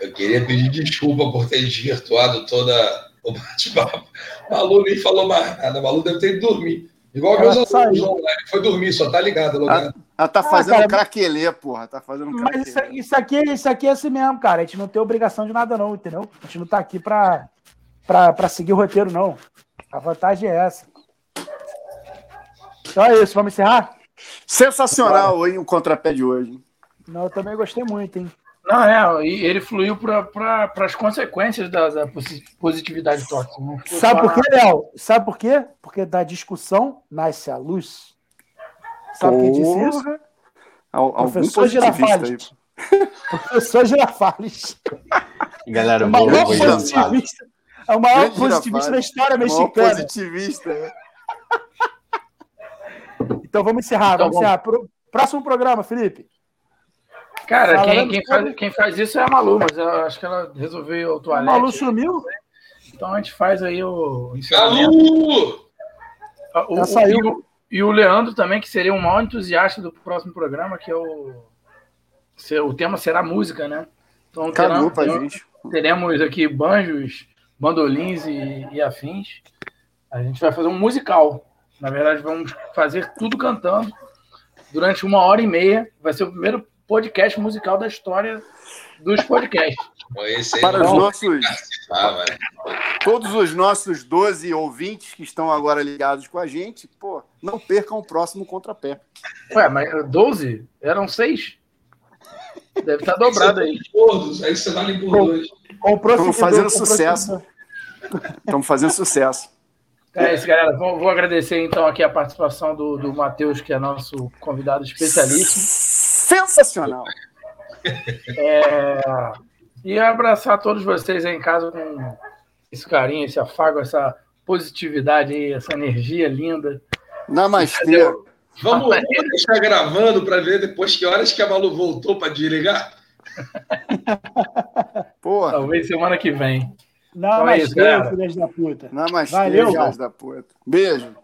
Eu queria pedir desculpa por ter desvirtuado toda [laughs] o bate-papo. Malu nem falou mais nada. Malu deve ter ido dormir. Igual meus alunos online. Foi dormir, só tá ligado. Ela, ela tá ah, fazendo ah, cara, craquelê, porra. Tá fazendo Mas isso, isso, aqui, isso aqui é assim mesmo, cara. A gente não tem obrigação de nada, não, entendeu? A gente não tá aqui pra, pra, pra seguir o roteiro, não. A vantagem é essa. Então é isso, vamos encerrar? Sensacional, hein, o contrapé de hoje. Não, eu também gostei muito, hein? Não, é, e ele fluiu para pra, as consequências da, da positividade tóxica. Sabe por quê, Léo? Sabe por quê? Porque da discussão nasce a luz. Sabe quem disse isso? Al Professor Girafales. [laughs] Professor Girafales. Galera, o maior positivista, é o maior positivista da história mexicana. O maior positivista. Né? então vamos encerrar. Então, vamos encerrar. Pro, próximo programa, Felipe. Cara, quem, quem, faz, quem faz isso é a Malu, mas eu acho que ela resolveu o toalete. A Malu sumiu? Então a gente faz aí o Malu! O, o, saiu. E o, e o Leandro também, que seria o maior entusiasta do próximo programa, que é o. O tema será música, né? Então teremos, teremos, teremos aqui banjos, bandolins e, e afins. A gente vai fazer um musical. Na verdade, vamos fazer tudo cantando durante uma hora e meia. Vai ser o primeiro podcast musical da história dos podcasts. Para os nossos. Todos os nossos 12 ouvintes que estão agora ligados com a gente, pô, não percam o próximo contrapé. Ué, mas 12? Eram seis? Deve estar dobrado aí. Todos, aí você vale por dois. Estamos fazendo sucesso. Estamos fazendo sucesso. É isso, galera. Vou, vou, agradecer então aqui a participação do, do Matheus, que é nosso convidado especialíssimo. Sensacional! É, e abraçar todos vocês aí em casa com esse carinho, esse afago, essa positividade aí, essa energia linda. Namastê. Vamos, vamos deixar gravando para ver depois que horas que a Malu voltou para desligar? [laughs] Porra. Talvez semana que vem. Namastê, então é isso, filhas da puta. Namastê, Valeu, filhas da puta. Beijo.